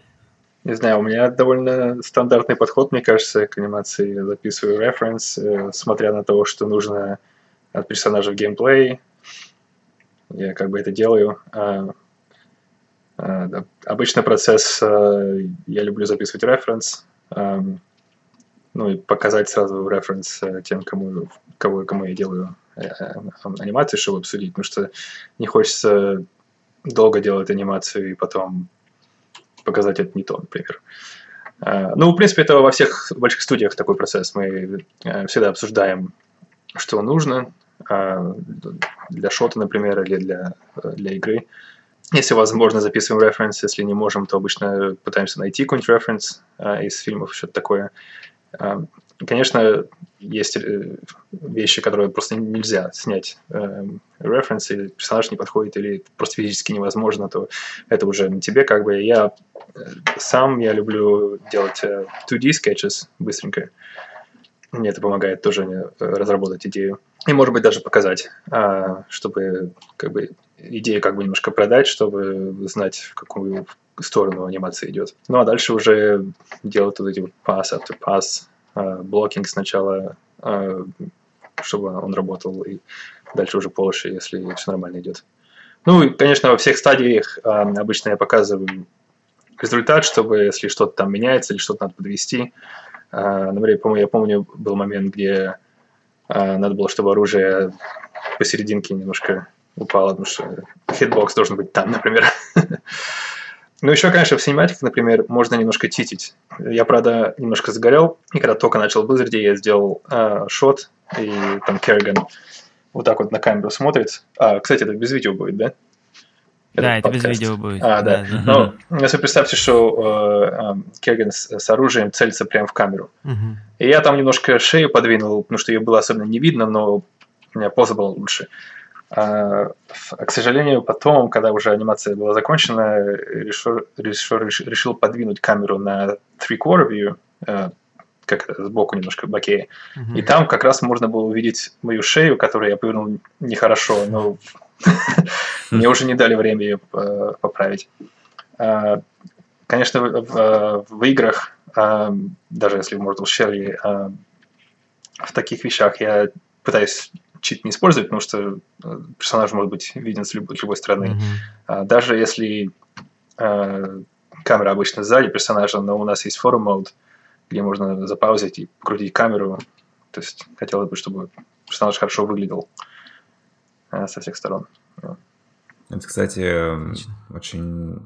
Speaker 4: Не знаю, у меня довольно стандартный подход, мне кажется, к анимации. Я записываю референс, э, смотря на то, что нужно от персонажа в геймплей. Я как бы это делаю. А, а, обычно процесс, а, я люблю записывать референс, ну и показать сразу референс э, тем, кому, кого, кому я делаю э, э, анимацию, чтобы обсудить, потому что не хочется долго делать анимацию и потом показать это не то, например. Ну, в принципе, это во всех больших студиях такой процесс. Мы всегда обсуждаем, что нужно для шота, например, или для, для игры. Если возможно, записываем референс, если не можем, то обычно пытаемся найти какой-нибудь референс из фильмов, что-то такое. Конечно, есть э, вещи, которые просто нельзя снять референс, или персонаж не подходит, или просто физически невозможно, то это уже на тебе как бы. Я э, сам, я люблю делать 2D э, sketches быстренько. Мне это помогает тоже разработать идею. И, может быть, даже показать, чтобы как бы идею как бы немножко продать, чтобы знать, в какую сторону анимации идет. Ну а дальше уже делают вот эти вот pass after pass, блокинг сначала, чтобы он работал, и дальше уже полоши, если все нормально идет. Ну, и, конечно, во всех стадиях обычно я показываю результат, чтобы если что-то там меняется или что-то надо подвести. Например, я помню, был момент, где надо было, чтобы оружие посерединке немножко упало, потому что хитбокс должен быть там, например. [LAUGHS] Ну, еще, конечно, в cinematic-ах, например, можно немножко cheat-ить. Я, правда, немножко заговорил, и когда только начал Blizzard, я сделал э, shot, и там Керриган вот так вот на камеру смотрит. А, кстати, это без видео будет, да?
Speaker 1: Да, это без видео будет.
Speaker 4: А, да. да. Ну, если представьте, что э, э, Керриган с, с оружием целится прямо в камеру.
Speaker 1: Угу.
Speaker 4: И я там немножко шею подвинул, потому что ее было особенно не видно, но у меня поза была лучше. А, к сожалению, потом, когда уже анимация была закончена, решил, решил, решил подвинуть камеру на three-quarter view, э, как сбоку немножко, бокее. Mm-hmm. И там как раз можно было увидеть мою шею, которую я повернул нехорошо, но [LAUGHS] мне уже не дали время ее э, поправить. А, конечно, в играх, а, даже если в Mortal Shell, в таких вещах я пытаюсь чит не использовать, потому что э, персонаж может быть виден с любой, с любой стороны. Mm-hmm. Даже если э, камера обычно сзади персонажа, но у нас есть форум мод, где можно запаузить и покрутить камеру. То есть хотелось бы, чтобы персонаж хорошо выглядел э, со всех сторон.
Speaker 3: Это, кстати, очень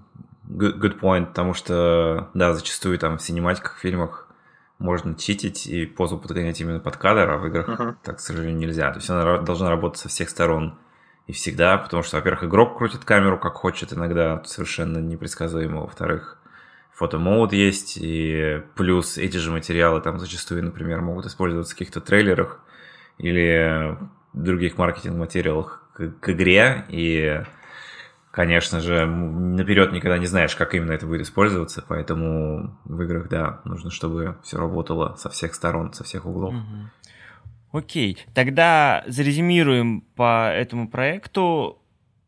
Speaker 3: good, good point, потому что, да, зачастую там в синематиках, фильмах можно читить и позу подгонять именно под кадр, а в играх uh-huh. так, к сожалению, нельзя. То есть она должна работать со всех сторон и всегда, потому что, во-первых, игрок крутит камеру как хочет, иногда совершенно непредсказуемо, во-вторых, фотомод есть, и плюс эти же материалы там зачастую, например, могут использоваться в каких-то трейлерах или других маркетинг-материалах к, к игре, и конечно же, наперед никогда не знаешь, как именно это будет использоваться, поэтому в играх, да, нужно, чтобы все работало со всех сторон, со всех углов.
Speaker 1: Окей, тогда зарезюмируем по этому проекту.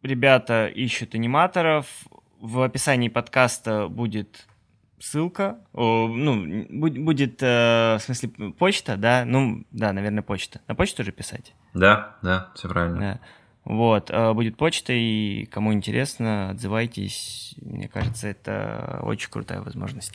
Speaker 1: Ребята ищут аниматоров. В описании подкаста будет ссылка, о, ну, будет, э, в смысле, почта, да? Ну, да, наверное, почта. На почту же писать?
Speaker 3: Да, да, все правильно. Да.
Speaker 1: Вот, э, будет почта, и кому интересно, отзывайтесь. Мне кажется, это очень крутая возможность.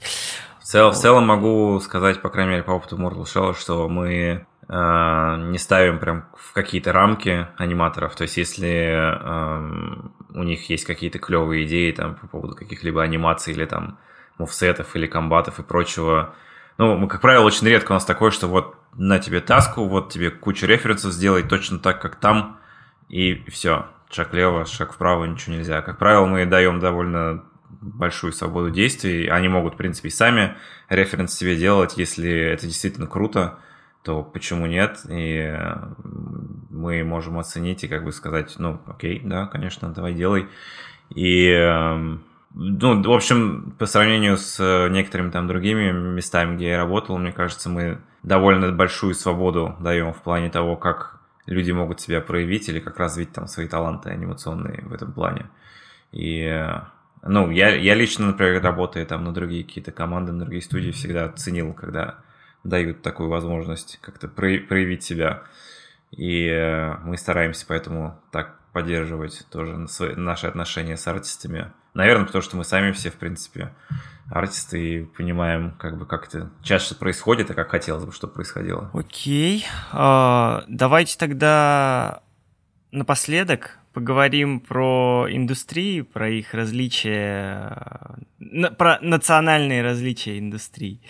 Speaker 3: В, цел, вот. в целом могу сказать, по крайней мере, по опыту Mortal Shell, что мы э, не ставим прям в какие-то рамки аниматоров. То есть, если э, у них есть какие-то клевые идеи там по поводу каких-либо анимаций или там мувсетов или комбатов и прочего, ну, мы, как правило, очень редко у нас такое, что вот на тебе таску, вот тебе кучу референсов сделай точно так, как там, и все. Шаг влево, шаг вправо, ничего нельзя. Как правило, мы даем довольно большую свободу действий. Они могут, в принципе, и сами референс себе делать, если это действительно круто, то почему нет? И мы можем оценить и как бы сказать, ну, окей, да, конечно, давай делай. И, эм, ну, в общем, по сравнению с некоторыми там другими местами, где я работал, мне кажется, мы довольно большую свободу даем в плане того, как люди могут себя проявить или как развить там свои таланты анимационные в этом плане. И, ну, я, я лично, например, работая там на другие какие-то команды, на другие студии, всегда ценил, когда дают такую возможность как-то проявить себя. И мы стараемся поэтому так поддерживать тоже наши отношения с артистами. Наверное, потому что мы сами все, в принципе, артисты и понимаем, как бы, как это чаще происходит, и как хотелось бы, чтобы происходило.
Speaker 1: Окей. А, давайте тогда напоследок поговорим про индустрии, про их различия, про национальные различия индустрий.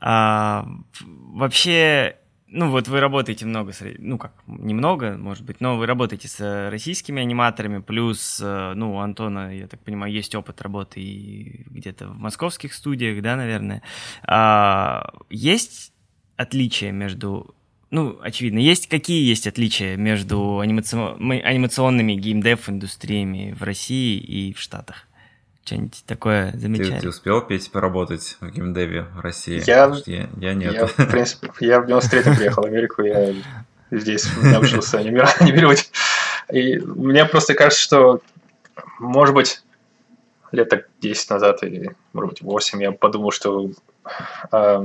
Speaker 1: А, вообще, ну вот вы работаете много, с, ну как, немного, может быть, но вы работаете с российскими аниматорами, плюс, э, ну, у Антона, я так понимаю, есть опыт работы и где-то в московских студиях, да, наверное. А, есть отличия между ну, очевидно, есть какие есть отличия между анимационными геймдев-индустриями в России и в Штатах? Что-нибудь такое замечательное.
Speaker 3: Ты, ты успел, Петь, поработать в геймдеве в России?
Speaker 4: Я,
Speaker 3: я, я нет.
Speaker 4: Я, в [LAUGHS] принципе, я в 93-м приехал в Америку, я здесь научился анимировать. [LAUGHS] И мне просто кажется, что, может быть, лет так 10 назад или, может быть, 8 я подумал, что э,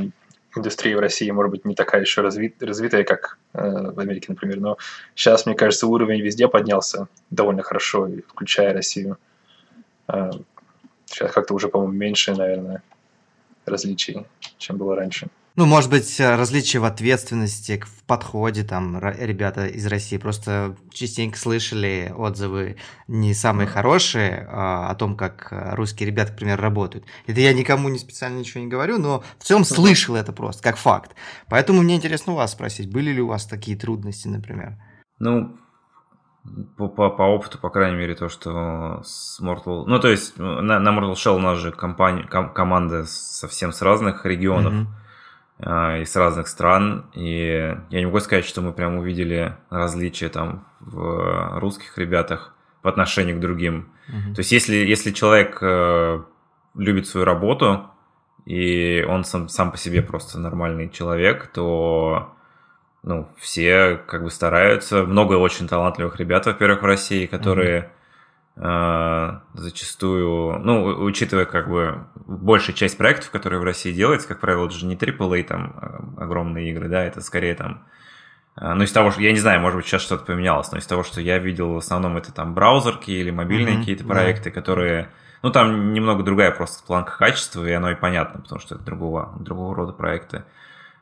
Speaker 4: индустрия в России, может быть, не такая еще развит, развитая, как э, в Америке, например. Но сейчас, мне кажется, уровень везде поднялся довольно хорошо, включая Россию. Э, сейчас как-то уже, по-моему, меньше, наверное, различий, чем было раньше.
Speaker 2: Ну, может быть, э, различия в ответственности, в подходе, там, ребята из России просто частенько слышали отзывы не самые хорошие а, о том, как э, русские ребята, к примеру, работают. Это я никому не специально ничего не говорю, но в целом слышал это просто, как факт. Поэтому мне интересно у вас спросить, были ли у вас такие трудности, например?
Speaker 3: Ну, по, по, по опыту, по крайней мере, то, что с Mortal... Ну, то есть, на, на Mortal Shell у нас же компания, ком, команда совсем с разных регионов. Mm-hmm э, из разных стран, и я не могу сказать, что мы прям увидели различия там в русских ребятах по отношению к другим. Mm-hmm. То есть если, если человек э, любит свою работу, и он сам, сам по себе просто нормальный человек, то ну, все как бы стараются. Много очень талантливых ребят, во-первых, в России, которые mm-hmm а, зачастую, ну, учитывая как бы большая часть проектов, которые в России делаются, как правило, это же не AAA там а, огромные игры, да, это скорее там, а, ну, из того, что, я не знаю, может быть, сейчас что-то поменялось, но из того, что я видел, в основном это там браузерки или мобильные mm-hmm, какие-то проекты, да. которые, ну, там немного другая просто планка качества, и оно и понятно, потому что это другого, другого рода проекты.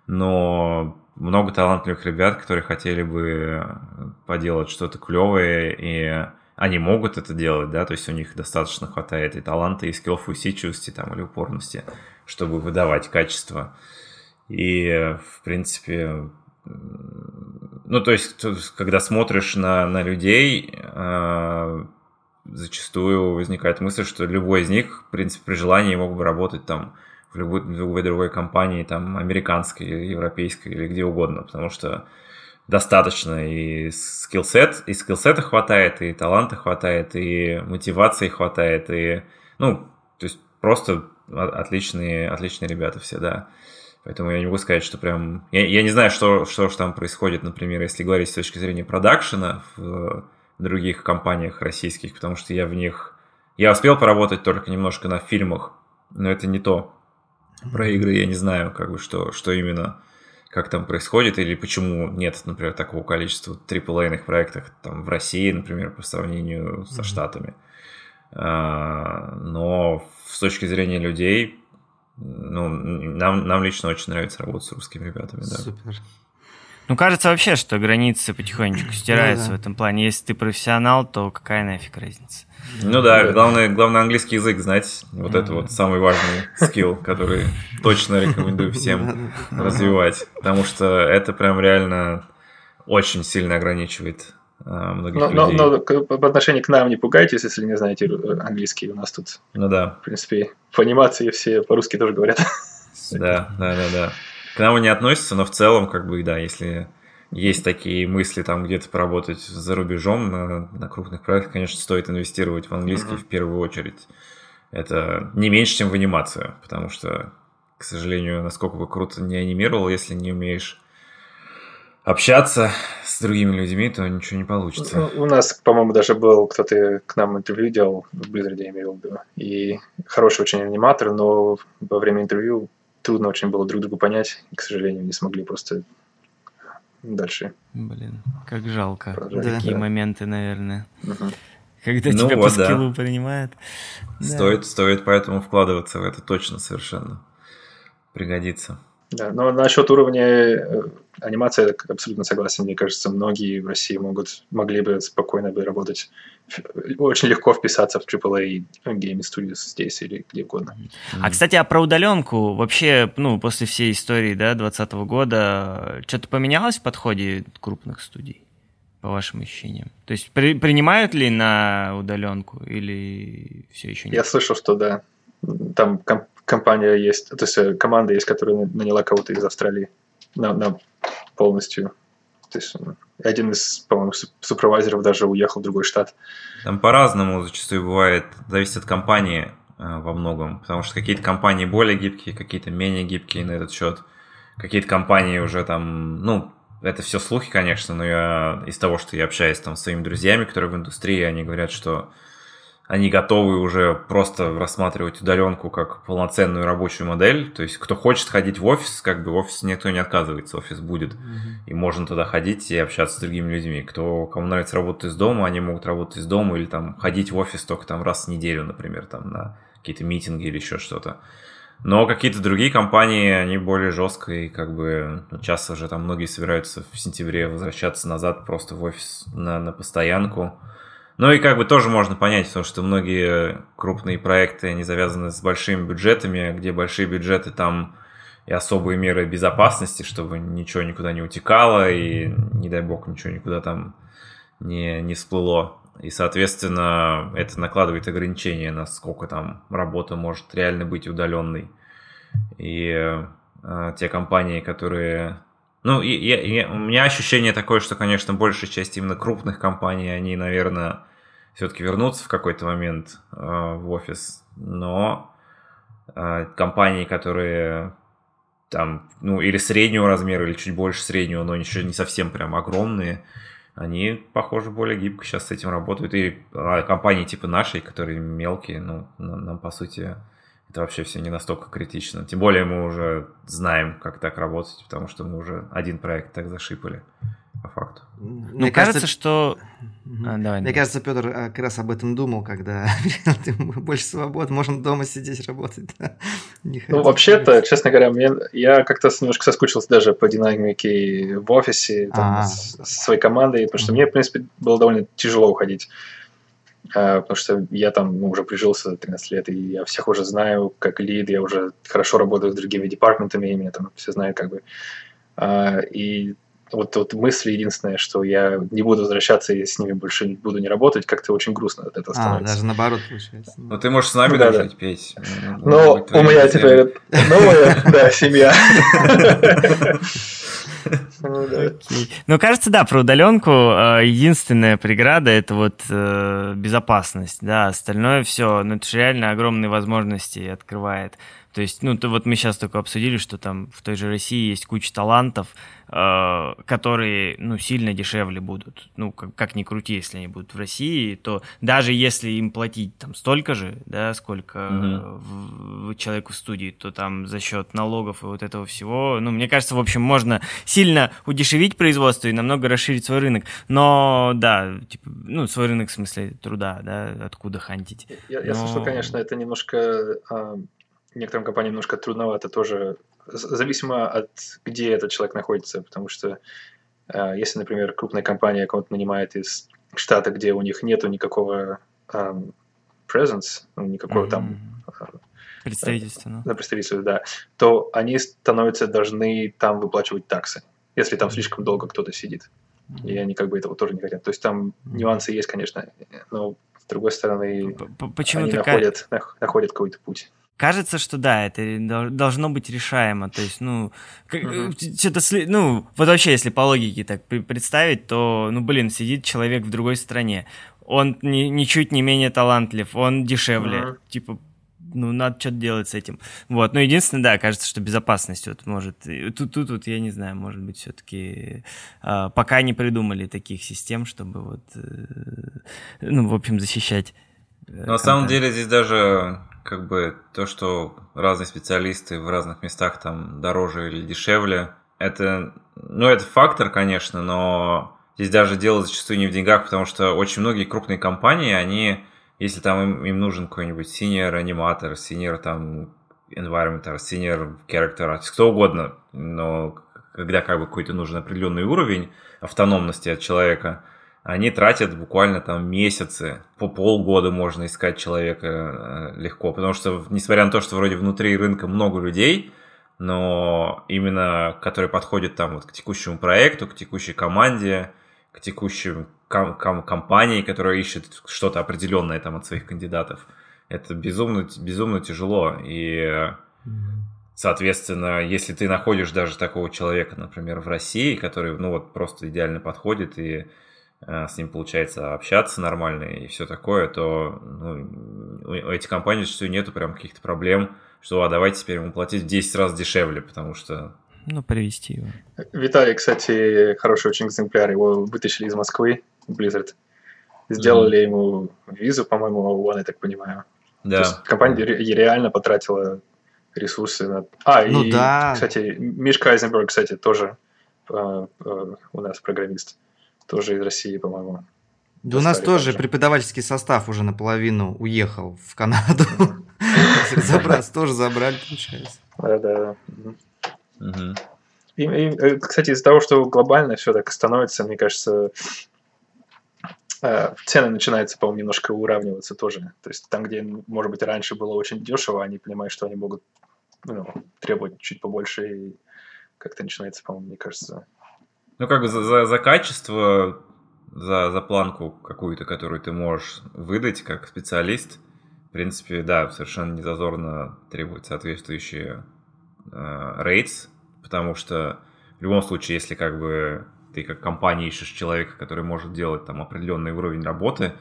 Speaker 3: Но много талантливых ребят, которые хотели бы поделать что-то клевое и они могут это делать, да, то есть у них достаточно хватает и таланта, и скиллов, и усидчивости там, или упорности, чтобы выдавать качество. И, в принципе, ну, то есть, когда смотришь на, на людей, э, зачастую возникает мысль, что любой из них, в принципе, при желании мог бы работать там в любой, в любой другой компании, там, американской, европейской или где угодно, потому что достаточно и скиллсет, и скиллсета хватает, и таланта хватает, и мотивации хватает, и, ну, то есть просто отличные, отличные ребята все, да. Поэтому я не могу сказать, что прям... Я, я не знаю, что, что же там происходит, например, если говорить с точки зрения продакшена в других компаниях российских, потому что я в них... Я успел поработать только немножко на фильмах, но это не то. Про игры я не знаю, как бы, что, что именно как там происходит, или почему нет, например, такого количества AAA проектов там в России, например, по сравнению со mm-hmm. Штатами. А, но с точки зрения людей, ну, нам, нам лично очень нравится работать с русскими ребятами. Да. Супер.
Speaker 1: Ну, кажется вообще, что границы потихонечку стираются в этом плане. Если ты профессионал, то какая нафиг разница?
Speaker 3: Ну да, главное, главное английский язык знать. Вот это вот самый важный скилл, который точно рекомендую всем развивать. Потому что это прям реально очень сильно ограничивает а, многих но, людей.
Speaker 4: Но, но по отношению к нам не пугайтесь, если не знаете э, английский. У нас тут,
Speaker 3: ну да.
Speaker 4: в принципе, по анимации все по-русски тоже говорят.
Speaker 3: Да, да, да, да. К нам не относятся, но в целом, как бы, да, если есть такие мысли там где-то поработать за рубежом на, на крупных проектах, конечно, стоит инвестировать в английский mm-hmm. в первую очередь. Это не меньше, чем в анимацию, потому что, к сожалению, насколько бы круто не анимировал, если не умеешь общаться с другими людьми, то ничего не получится.
Speaker 4: Ну, у нас, по-моему, даже был кто-то к нам интервью делал в Blizzard, я имею в виду, и хороший очень аниматор, но во время интервью трудно очень было друг другу понять, и, к сожалению, не смогли просто дальше.
Speaker 1: Блин, как жалко. Продолжать. Такие да. моменты, наверное. Угу. Когда ну тебя вот, по скиллу да. принимают.
Speaker 3: Стоит, да. стоит поэтому вкладываться в это точно совершенно. Пригодится.
Speaker 4: Да, но насчет уровня э, анимации я абсолютно согласен. Мне кажется, многие в России могут, могли бы спокойно бы работать, очень легко вписаться в AAA Game Studios здесь или где угодно.
Speaker 1: А, кстати, а про удаленку вообще, ну, после всей истории, да, 2020 года, что-то поменялось в подходе крупных студий? по вашим ощущениям? То есть при, принимают ли на удаленку или все еще нет?
Speaker 4: Я слышал, что да. Там компания есть, то есть э, команда есть, которая наняла кого-то из Австралии на, на полностью. То есть один из, по-моему, супервайзеров даже уехал в другой штат.
Speaker 3: Там по-разному зачастую бывает, зависит от компании э, во многом, потому что какие-то компании более гибкие, какие-то менее гибкие на этот счет. Какие-то компании уже там, ну, это все слухи, конечно, но я из того, что я общаюсь там с своими друзьями, которые в индустрии, они говорят, что они готовы уже просто рассматривать удаленку как полноценную рабочую модель. То есть, кто хочет ходить в офис, как бы в офис никто не отказывается, офис будет. Mm-hmm. И можно туда ходить и общаться с другими людьми. Кто, кому нравится работать из дома, они могут работать из дома или там ходить в офис только там раз в неделю, например, там на какие-то митинги или еще что-то. Но какие-то другие компании, они более жесткие, как бы ну, часто уже там многие собираются в сентябре возвращаться назад просто в офис на, на постоянку. Ну и как бы тоже можно понять, потому что многие крупные проекты, они завязаны с большими бюджетами, где большие бюджеты там и особые меры безопасности, чтобы ничего никуда не утекало и, не дай бог, ничего никуда там не, не всплыло. И, соответственно, это накладывает ограничения на сколько там работа может реально быть удаленной. И э, те компании, которые... Ну, и, и, и, у меня ощущение такое, что, конечно, большая часть именно крупных компаний, они, наверное, все-таки вернутся в какой-то момент э, в офис. Но э, компании, которые там, ну, или среднего размера, или чуть больше среднего, но еще не совсем прям огромные, они, похоже, более гибко сейчас с этим работают. И а, компании типа нашей, которые мелкие, ну, нам по сути, это вообще все не настолько критично. Тем более мы уже знаем, как так работать, потому что мы уже один проект так зашипали по факту.
Speaker 1: Ну, Мне кажется, кажется, что...
Speaker 2: А, давай, Мне кажется, Петр а, как раз об этом думал, когда [LAUGHS] больше свобод, можно дома сидеть, работать.
Speaker 4: ну, вообще-то, честно говоря, мне, я как-то немножко соскучился даже по динамике в офисе, там, с, с своей командой, потому что мне, в принципе, было довольно тяжело уходить. А, потому что я там ну, уже прижился 13 лет, и я всех уже знаю как лид, я уже хорошо работаю с другими департаментами, и меня там все знают как бы. А, и вот, вот мысль единственная, что я не буду возвращаться и с ними больше буду не работать, как-то очень грустно от этого а, становится.
Speaker 2: А, даже наоборот получается.
Speaker 3: Ну, ты можешь с нами да, начать да. петь.
Speaker 4: Ну, у меня теперь новая, да, семья. [LAUGHS]
Speaker 1: Ну, ну, кажется, да, про удаленку э, единственная преграда это вот э, безопасность, да, остальное все, ну, это же реально огромные возможности открывает. То есть, ну, то вот мы сейчас только обсудили, что там в той же России есть куча талантов, э, которые, ну, сильно дешевле будут. Ну, как, как ни крути, если они будут в России, то даже если им платить там столько же, да, сколько mm-hmm. в, в человеку в студии, то там за счет налогов и вот этого всего, ну, мне кажется, в общем, можно сильно удешевить производство и намного расширить свой рынок. Но, да, типа, ну, свой рынок в смысле труда, да, откуда хантить.
Speaker 4: Я, я Но... слышал, конечно, это немножко а, некоторым компаниям немножко трудновато тоже, зависимо от где этот человек находится, потому что э, если, например, крупная компания кого-то нанимает из штата, где у них нету никакого presence, ну, никакого mm-hmm. там
Speaker 1: э, представительства, ну.
Speaker 4: да, представительства, да, то они становятся должны там выплачивать таксы, если там слишком долго кто-то сидит. Mm-hmm. И они как бы этого тоже не хотят. То есть там нюансы есть, конечно, но с другой стороны, Почему они такая... находят, находят какой-то путь.
Speaker 1: Кажется, что да, это должно быть решаемо. То есть, ну, uh-huh. что-то, ну, вот вообще, если по логике так представить, то, ну, блин, сидит человек в другой стране, он ни, ничуть не менее талантлив, он дешевле, uh-huh. типа, ну, надо что-то делать с этим. Вот, но единственное, да, кажется, что безопасность вот может... Тут, тут, тут я не знаю, может быть, все-таки э, пока не придумали таких систем, чтобы вот, э, ну, в общем, защищать.
Speaker 3: Э, на самом деле здесь даже как бы то, что разные специалисты в разных местах там дороже или дешевле, это, ну, это фактор, конечно, но здесь даже дело зачастую не в деньгах, потому что очень многие крупные компании, они, если там им, им нужен какой-нибудь senior аниматор, senior там environment, senior character кто угодно, но когда как бы какой-то нужен определенный уровень автономности от человека – они тратят буквально там месяцы, по полгода можно искать человека э, легко, потому что, несмотря на то, что вроде внутри рынка много людей, но именно которые подходят там вот к текущему проекту, к текущей команде, к текущей ком- ком- компании, которая ищет что-то определенное там от своих кандидатов, это безумно, безумно тяжело. И, соответственно, если ты находишь даже такого человека, например, в России, который, ну вот, просто идеально подходит и с ним получается общаться нормально и все такое, то ну, у этих компаний зачастую нету прям каких-то проблем, что а давайте теперь ему платить в 10 раз дешевле, потому что...
Speaker 1: Ну, привести его.
Speaker 4: Виталий, кстати, хороший очень экземпляр, его вытащили из Москвы, Blizzard. сделали mm-hmm. ему визу, по-моему, One, я так понимаю. Да. То есть компания реально потратила ресурсы на... А, ну, и, да. кстати, Мишка Айзенберг, кстати, тоже э, э, у нас программист. Тоже из России, по-моему.
Speaker 2: Да у нас тоже преподавательский состав уже наполовину уехал в Канаду. Разобраться тоже забрали, получается.
Speaker 4: Да, да. И, э, кстати, из-за того, что глобально все так становится, мне кажется, э, цены начинаются, по-моему, немножко уравниваться тоже. То есть там, где, может быть, раньше было очень дешево, они понимают, что они могут ну, требовать чуть побольше, и как-то начинается, по-моему, мне кажется.
Speaker 3: Ну, как бы за, за, за качество, за, за планку какую-то, которую ты можешь выдать как специалист, в принципе, да, совершенно незазорно требовать соответствующие э, рейтс, потому что в любом случае, если как бы ты как компания ищешь человека, который может делать там определенный уровень работы,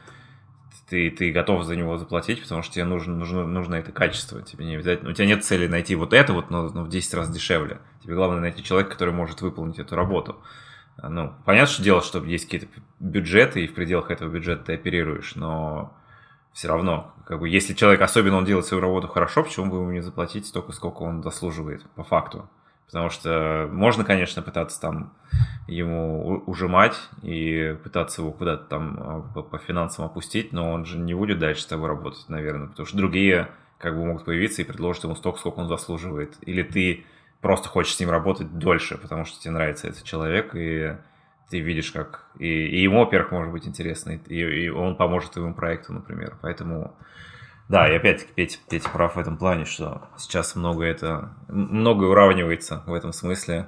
Speaker 3: ты, ты готов за него заплатить, потому что тебе нужно, нужно, нужно это качество. Тебе не обязательно, у тебя нет цели найти вот это вот, но, но в 10 раз дешевле. Тебе главное найти человека, который может выполнить эту работу. Ну, понятно, что дело, что есть какие-то бюджеты, и в пределах этого бюджета ты оперируешь, но все равно, как бы, если человек, особенно он делает свою работу хорошо, почему бы ему не заплатить столько, сколько он заслуживает, по факту? Потому что можно, конечно, пытаться там ему ужимать и пытаться его куда-то там а, по финансам опустить, но он же не будет дальше с тобой работать, наверное, потому что другие как бы могут появиться и предложат ему столько, сколько он заслуживает. Или ты просто хочешь с ним работать дольше, потому что тебе нравится этот человек, и ты видишь, как... И, и ему, во-первых, может быть интересно, и, и он поможет твоему проекту, например. Поэтому да, и опять-таки Петя, Петя прав в этом плане, что сейчас много это, многое уравнивается в этом смысле.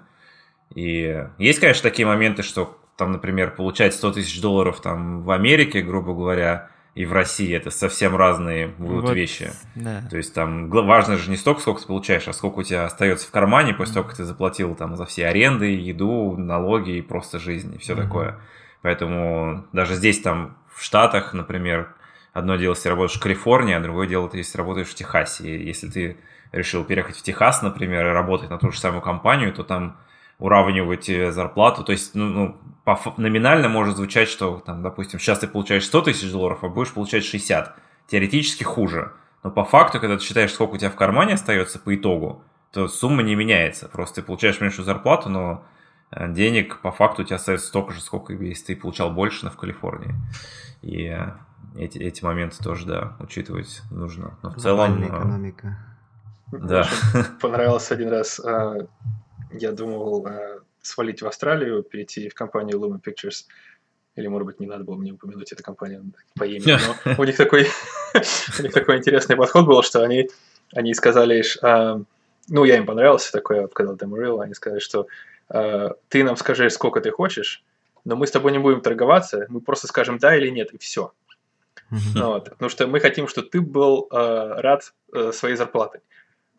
Speaker 3: И есть, конечно, такие моменты, что там, например, получать 100 тысяч долларов там в Америке, грубо говоря, и в России это совсем разные будут вот, вещи. Да. То есть там важно же не столько, сколько ты получаешь, а сколько у тебя остается в кармане после того, как ты заплатил там за все аренды, еду, налоги и просто жизнь и все mm-hmm. такое. Поэтому даже здесь там в Штатах, например, одно дело, если работаешь в Калифорнии, а другое дело, если работаешь в Техасе. И если ты решил переехать в Техас, например, и работать на ту же самую компанию, то там уравнивать зарплату. То есть, ну, ну по, номинально может звучать, что, там, допустим, сейчас ты получаешь 100 тысяч долларов, а будешь получать 60. Теоретически хуже. Но по факту, когда ты считаешь, сколько у тебя в кармане остается по итогу, то сумма не меняется. Просто ты получаешь меньшую зарплату, но э, денег по факту у тебя остается столько же, сколько если ты получал больше на в Калифорнии. И э, эти, эти моменты тоже, да, учитывать нужно. Но в целом... Э, экономика.
Speaker 4: Да. Понравился один раз. Э, я думал э, свалить в Австралию, перейти в компанию Luma Pictures. Или, может быть, не надо было мне упомянуть эту компанию по имени. [LAUGHS] Но у них такой, [LAUGHS] у них такой интересный подход был, что они, они сказали, ну, я им понравился, такой, я показал демо они сказали, что ты нам скажи, сколько ты хочешь, но мы с тобой не будем торговаться, мы просто скажем да или нет, и все. Вот, потому что мы хотим, чтобы ты был э, рад э, своей зарплатой.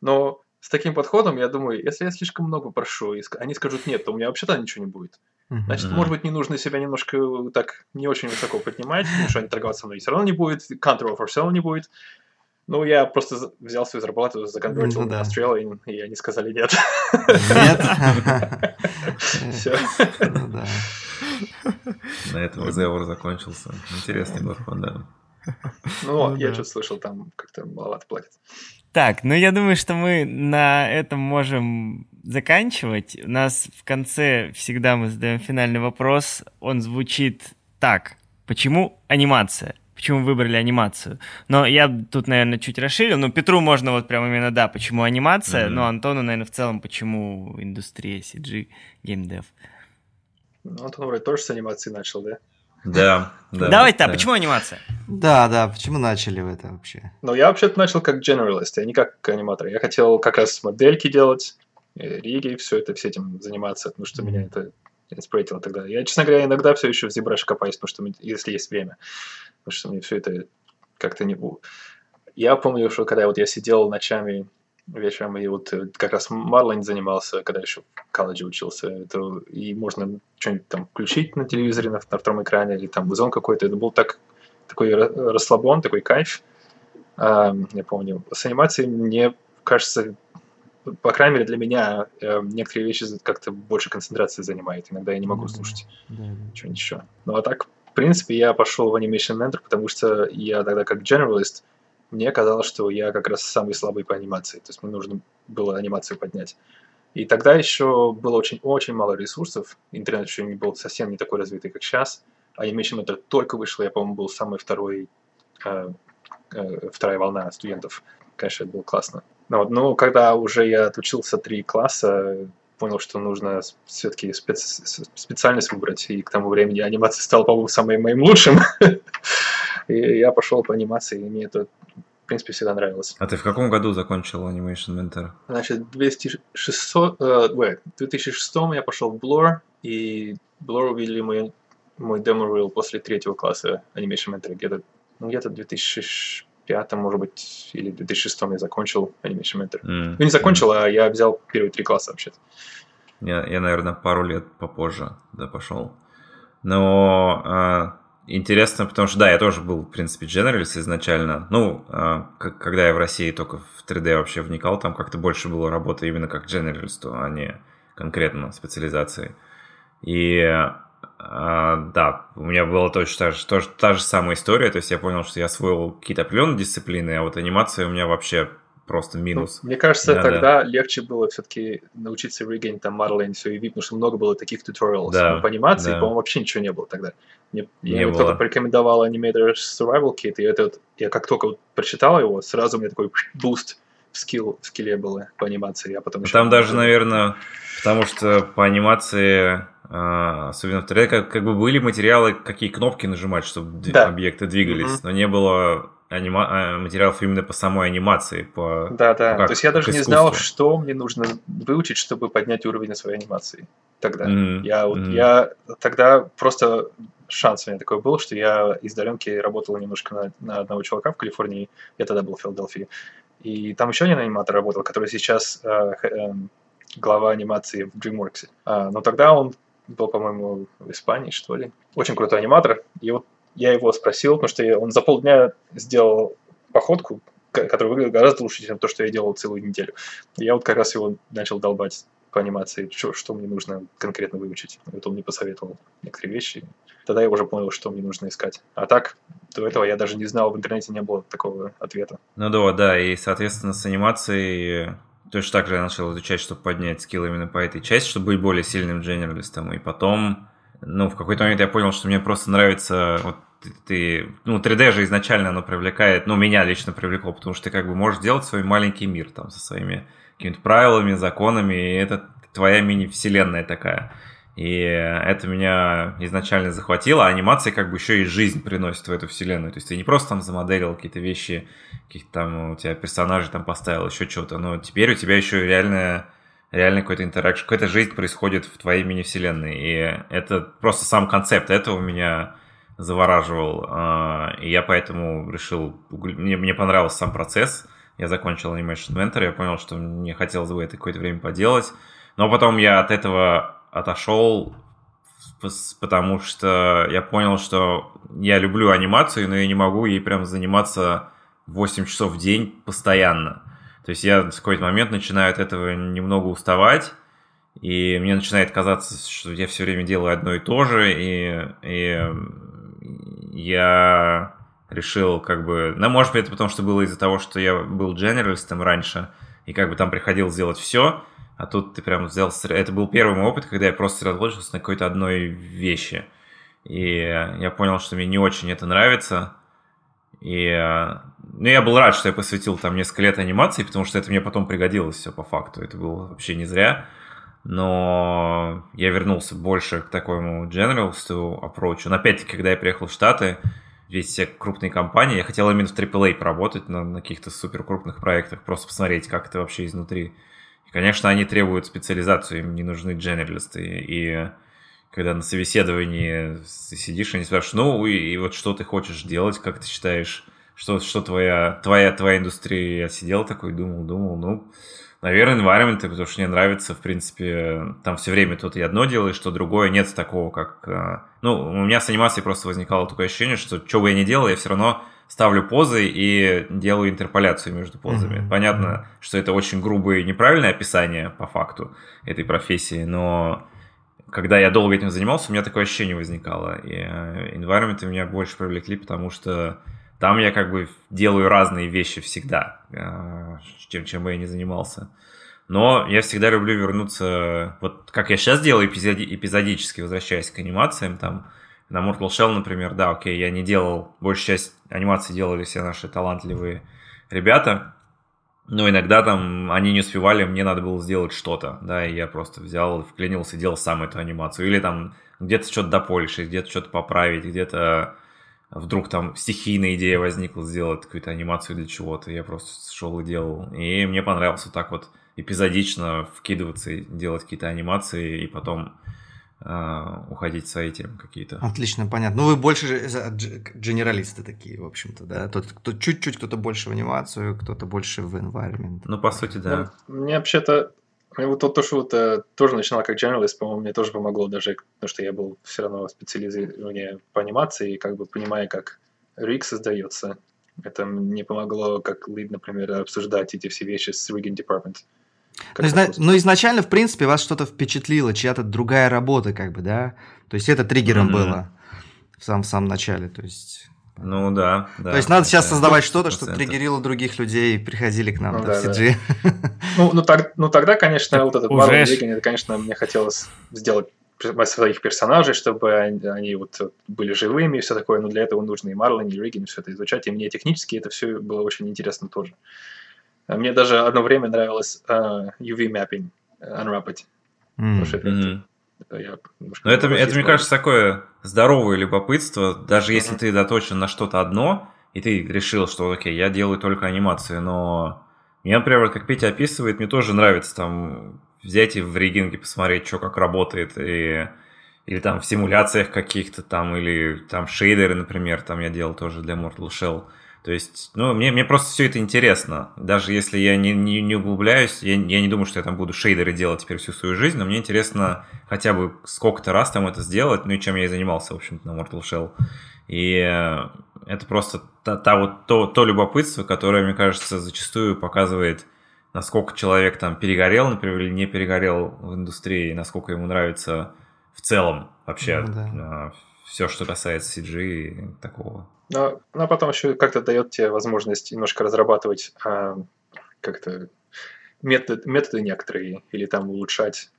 Speaker 4: Но с таким подходом, я думаю, если я слишком много прошу, и они скажут нет, то у меня вообще-то ничего не будет. Значит, может быть, не нужно себя немножко так не очень высоко поднимать, потому что они торговаться со мной все равно не будет, counter offer все равно не будет. Ну, я просто взял свою зарплату, законвертил ну, на Australia, и они сказали нет. Нет? [LAUGHS]
Speaker 3: Все. Ну на этом разговор закончился. Интересный был да.
Speaker 4: Ну ну я что-то слышал, там как-то маловато платят.
Speaker 1: Так, ну я думаю, что мы на этом можем заканчивать. У нас в конце всегда мы задаем финальный вопрос. Он звучит так. Почему анимация? Почему выбрали анимацию? Но я тут, наверное, чуть расширил. Ну, Петру можно вот прямо именно, да, почему анимация, mm-hmm. но Антону, наверное, в целом, почему индустрия CG, геймдев.
Speaker 4: Ну, Антон вроде тоже с анимацией начал, да?
Speaker 3: Да, [LAUGHS] да.
Speaker 1: Давай так, да. почему анимация?
Speaker 2: Да, да, почему начали в это вообще?
Speaker 4: Ну, я вообще-то начал как generalist, а не как аниматор. Я хотел как раз модельки делать, риги, все это, все этим заниматься, потому что mm-hmm. меня это инспирировало тогда. Я, честно говоря, иногда все еще в ZBrush копаюсь, потому что если есть время. Потому что мне все это как-то не... Я помню, что когда вот я сидел ночами вечером, и вот э, как раз Марлайн занимался, когда еще в колледже учился, это, и можно что-нибудь там включить на телевизоре на, на втором экране, или там музон какой-то, это был так, такой расслабон, такой кайф, а, я помню. С анимацией мне кажется, по крайней мере для меня э, некоторые вещи как-то больше концентрации занимают, иногда я не могу слушать да. что-нибудь еще. Ну а так, в принципе, я пошел в Animation Mentor, потому что я тогда как generalist, мне казалось, что я как раз самый слабый по анимации. То есть мне нужно было анимацию поднять. И тогда еще было очень-очень мало ресурсов. Интернет еще не был совсем не такой развитый, как сейчас. Animation Mentor только вышел, я, по-моему, был самый второй, э, э, вторая волна студентов. Конечно, это было классно. Но, вот, но когда уже я отучился три класса, понял, что нужно все-таки специ специальность выбрать, и к тому времени анимация стала, по-моему, самым моим лучшим. [LAUGHS] И я пошел по анимации, и мне это, в принципе, всегда нравилось.
Speaker 3: А ты в каком году закончил Animation Mentor?
Speaker 4: Значит, в 2006, э, в 2006 я пошел в Blur, и Blur увидели мой, мой демо-рил после третьего класса Animation Mentor, где-то ну, где-то 2006 2005, может быть, или 2006 я закончил Animation Mentor. Mm. Ну, не закончил, а я взял первые три класса вообще-то.
Speaker 3: Я, я, наверное, пару лет попозже да, пошел. Но э, интересно, потому что, да, я тоже был, в принципе, generalist изначально. Ну, э, когда я в России только в 3D вообще вникал, там как-то больше было работы именно как generalist, а не конкретно специализации. И а, да, у меня была точно та же, тоже, та же самая история, то есть я понял, что я освоил какие-то определенные дисциплины, а вот анимация у меня вообще просто ну, минус.
Speaker 4: Ну, мне кажется, да, тогда да. легче было все-таки научиться регенить там моделинг, все и вид, потому что много было таких туториалов да, по анимации, да. по-моему, вообще ничего не было тогда. Мне, не мне кто-то порекомендовал Animator Survival Kit, и это вот, я как только вот прочитал его, сразу у меня такой [LAUGHS] boost в, skill, в skill -е было по анимации, а потом...
Speaker 3: Там даже, наверное, потому что по анимации особенно в 3D, как, как бы были материалы, какие кнопки нажимать, чтобы да. объекты двигались, mm-hmm. но не было анима... А, материалов именно по самой анимации. По...
Speaker 4: Да, да. Как, То есть я даже не знал, что мне нужно выучить, чтобы поднять уровень своей анимации. Тогда. Mm-hmm. Я, вот, mm-hmm. я тогда просто шанс у меня такой был, что я из удаленки работал немножко на, на одного чувака в Калифорнии, я тогда был в Филадельфии. И там еще один аниматор работал, который сейчас э, э, глава анимации в DreamWorks. А, но тогда он был, по-моему, в Испании, что ли. Очень крутой аниматор. И вот я его спросил, потому что он за полдня сделал походку, которая выглядит гораздо лучше, чем то, что я делал целую неделю. И я вот как раз его начал долбать по анимации, что, что мне нужно конкретно выучить. И вот он мне посоветовал некоторые вещи. Тогда я уже понял, что мне нужно искать. А так, до этого я даже не знал, в интернете не было такого ответа.
Speaker 3: Ну да, да, и, соответственно, с анимацией Точно так же я начал изучать, чтобы поднять скилл именно по этой части, чтобы быть более сильным дженералистом. И потом, ну, в какой-то момент я понял, что мне просто нравится вот ты, ну, 3D же изначально оно привлекает, ну, меня лично привлекло, потому что ты как бы можешь делать свой маленький мир там со своими какими-то правилами, законами, и это твоя мини-вселенная такая. И это меня изначально захватило, а анимация как бы еще и жизнь приносит в эту вселенную. То есть ты не просто там замоделил какие-то вещи, каких-то там у тебя персонажей там поставил, еще что-то, но теперь у тебя еще реально реально какой-то интеракшн, какая-то жизнь происходит в твоей мини-вселенной. И это просто сам концепт этого меня завораживал. А, и я поэтому решил... Мне, мне понравился сам процесс. Я закончил Animation Mentor, я понял, что мне хотелось бы это какое-то время поделать. Но потом я от этого отошел, потому что я понял, что я люблю анимацию, но я не могу ей прям заниматься 8 часов в день постоянно. То есть я в какой-то момент начинаю от этого немного уставать, и мне начинает казаться, что я все время делаю одно и то же, и, и я решил как бы... Ну, может быть, это потому, что было из-за того, что я был дженералистом раньше, и как бы там приходил сделать все, а тут ты прям взял... Это был первый мой опыт, когда я просто сосредоточился на какой-то одной вещи. И я понял, что мне не очень это нравится. И ну, я был рад, что я посвятил там несколько лет анимации, потому что это мне потом пригодилось все по факту. Это было вообще не зря. Но я вернулся больше к такому generalist approach. Но опять-таки, когда я приехал в Штаты, весь все крупные компании, я хотел именно в AAA поработать на, на каких-то супер крупных проектах, просто посмотреть, как это вообще изнутри Конечно, они требуют специализацию, им не нужны дженералисты. И когда на собеседовании сидишь, они спрашивают, ну и, и вот что ты хочешь делать, как ты считаешь, что, что твоя, твоя, твоя индустрия? Я сидел такой, думал, думал, ну, наверное, environment, потому что мне нравится, в принципе, там все время тут и одно делаешь, что другое, нет такого, как... Э, ну, у меня с анимацией просто возникало такое ощущение, что что бы я ни делал, я все равно ставлю позы и делаю интерполяцию между позами. Mm-hmm. Понятно, что это очень грубое и неправильное описание по факту этой профессии, но когда я долго этим занимался, у меня такое ощущение возникало. И э, environment меня больше привлекли, потому что там я как бы делаю разные вещи всегда, э, чем, чем бы я не занимался. Но я всегда люблю вернуться, вот как я сейчас делаю эпизоди, эпизодически, возвращаясь к анимациям, там, на Mortal Shell, например, да, окей, я не делал, большую часть анимации делали все наши талантливые ребята, но иногда там они не успевали, мне надо было сделать что-то, да, и я просто взял, вклинился делал сам эту анимацию. Или там где-то что-то дополишить, где-то что-то поправить, где-то вдруг там стихийная идея возникла сделать какую-то анимацию для чего-то, я просто шел и делал. И мне понравилось вот так вот эпизодично вкидываться и делать какие-то анимации, и потом а, уходить в свои темы какие-то.
Speaker 2: Отлично, понятно. Ну, вы больше генералисты такие, в общем-то, да? Тот, кто чуть-чуть кто-то больше в анимацию, кто-то больше в environment.
Speaker 3: Ну, по сути, да.
Speaker 4: Ну, мне вообще-то вот то, то, что вот, э, тоже начинал как generalist, по-моему, мне тоже помогло даже, потому что я был все равно специализирован по анимации, и как бы понимая, как риг создается, это мне помогло, как лид, например, обсуждать эти все вещи с rigging department.
Speaker 2: Но, изна... но изначально, в принципе, вас что-то впечатлило, чья-то другая работа, как бы, да? То есть это триггером mm-hmm. было в самом, в самом начале, то есть...
Speaker 3: Ну да, да.
Speaker 2: То есть надо сейчас создавать что-то, что триггерило других людей и приходили к нам ну, да, в CG.
Speaker 4: Да. Ну, ну, так, ну тогда, конечно, вот этот Marvel это, конечно, мне хотелось сделать своих персонажей, чтобы они, они вот были живыми и все такое, но для этого нужно и Марлон, и Риггин, все это изучать, и мне технически это все было очень интересно тоже. А мне даже одно время нравилось uh, UV mapping, unwrapped.
Speaker 3: Mm. Mm-hmm. это, я Но это, это мне кажется, такое здоровое любопытство, даже если ты доточен на что-то одно, и ты решил, что окей, я делаю только анимации, но мне, например, как Петя описывает, мне тоже нравится там взять и в регинге посмотреть, что как работает, и или там в симуляциях каких-то там, или там шейдеры, например, там я делал тоже для Mortal Shell. То есть, ну, мне, мне просто все это интересно. Даже если я не, не, не углубляюсь, я, я не думаю, что я там буду шейдеры делать теперь всю свою жизнь, но мне интересно хотя бы сколько-то раз там это сделать, ну и чем я и занимался, в общем-то, на Mortal Shell. И э, это просто та, та вот то, то любопытство, которое, мне кажется, зачастую показывает, насколько человек там перегорел, например, или не перегорел в индустрии, насколько ему нравится в целом вообще ну, да. А, все, что касается CG и такого.
Speaker 4: Но, но потом еще как-то дает тебе возможность немножко разрабатывать а, как-то метод, методы некоторые или там улучшать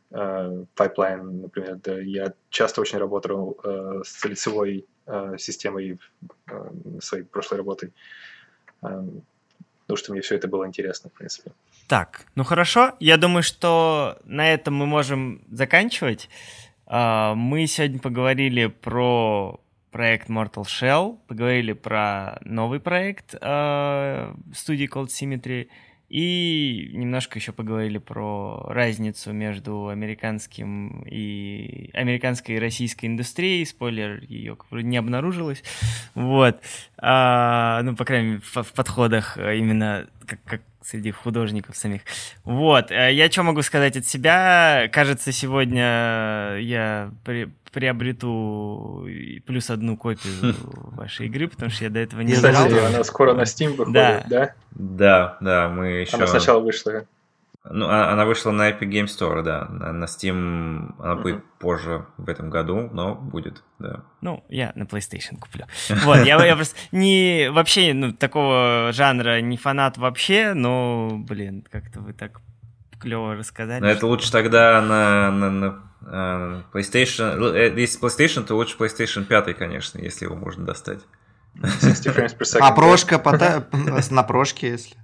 Speaker 4: pipeline, uh, например. Да, я часто очень работал uh, с лицевой uh, системой своей прошлой работы, потому что мне все это было интересно, в принципе.
Speaker 1: Так, ну хорошо. Я думаю, что на этом мы можем заканчивать. Мы сегодня поговорили про проект Mortal Shell, поговорили про новый проект э, студии Cold Symmetry и немножко еще поговорили про разницу между американским и американской и российской индустрией. Спойлер, ее не обнаружилось. Вот. А, ну, по крайней мере, в, в подходах именно как, как среди художников самих. Вот, э, я что могу сказать от себя? Кажется, сегодня я при, приобрету плюс одну копию [LAUGHS] вашей игры, потому что я до этого не
Speaker 4: знал. она скоро на Steam выходит, да?
Speaker 3: Да, да, да мы еще...
Speaker 4: Она сначала вышла
Speaker 3: ну, а, она вышла на Epic Game Store, да. На Steam она будет uh-huh. позже в этом году, но будет, да.
Speaker 1: Ну, я на PlayStation куплю. [LAUGHS] Вот, я, я просто не вообще ну, такого жанра не фанат вообще, но, блин, как-то вы так клево рассказали.
Speaker 3: Но это лучше тогда на, на, на PlayStation. Ну, э, если PlayStation, то лучше PlayStation 5, конечно, если его можно достать. [LAUGHS]
Speaker 2: А прошка на прошке, если.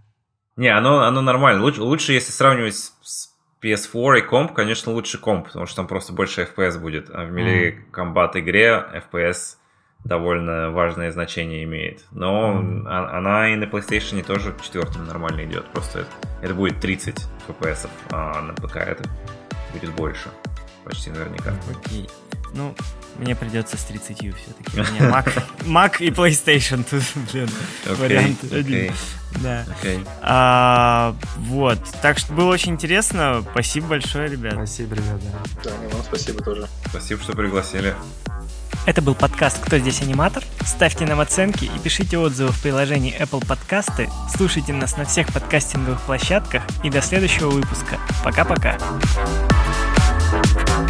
Speaker 3: Не, оно, оно нормально. Лучше, лучше, если сравнивать с PS4 и комп, конечно, лучше комп, потому что там просто больше FPS будет. А в мире mm. комбат игре FPS довольно важное значение имеет. Но mm. она и на PlayStation тоже четвертым нормально идет. Просто это, это будет 30 FPS, а на ПК это будет больше. Почти наверняка.
Speaker 1: Окей. Ну, мне придется с 30 все-таки. У меня Mac, [LAUGHS] Mac и PlayStation тут, блин, okay, вариант okay. один. Да. Okay. А, вот. Так что было очень интересно. Спасибо большое, ребят.
Speaker 2: Спасибо, ребята.
Speaker 4: Да, вам спасибо тоже.
Speaker 3: Спасибо, что пригласили.
Speaker 1: Это был подкаст «Кто здесь аниматор?». Ставьте нам оценки и пишите отзывы в приложении Apple Подкасты. Слушайте нас на всех подкастинговых площадках и до следующего выпуска. Пока-пока. Thank you.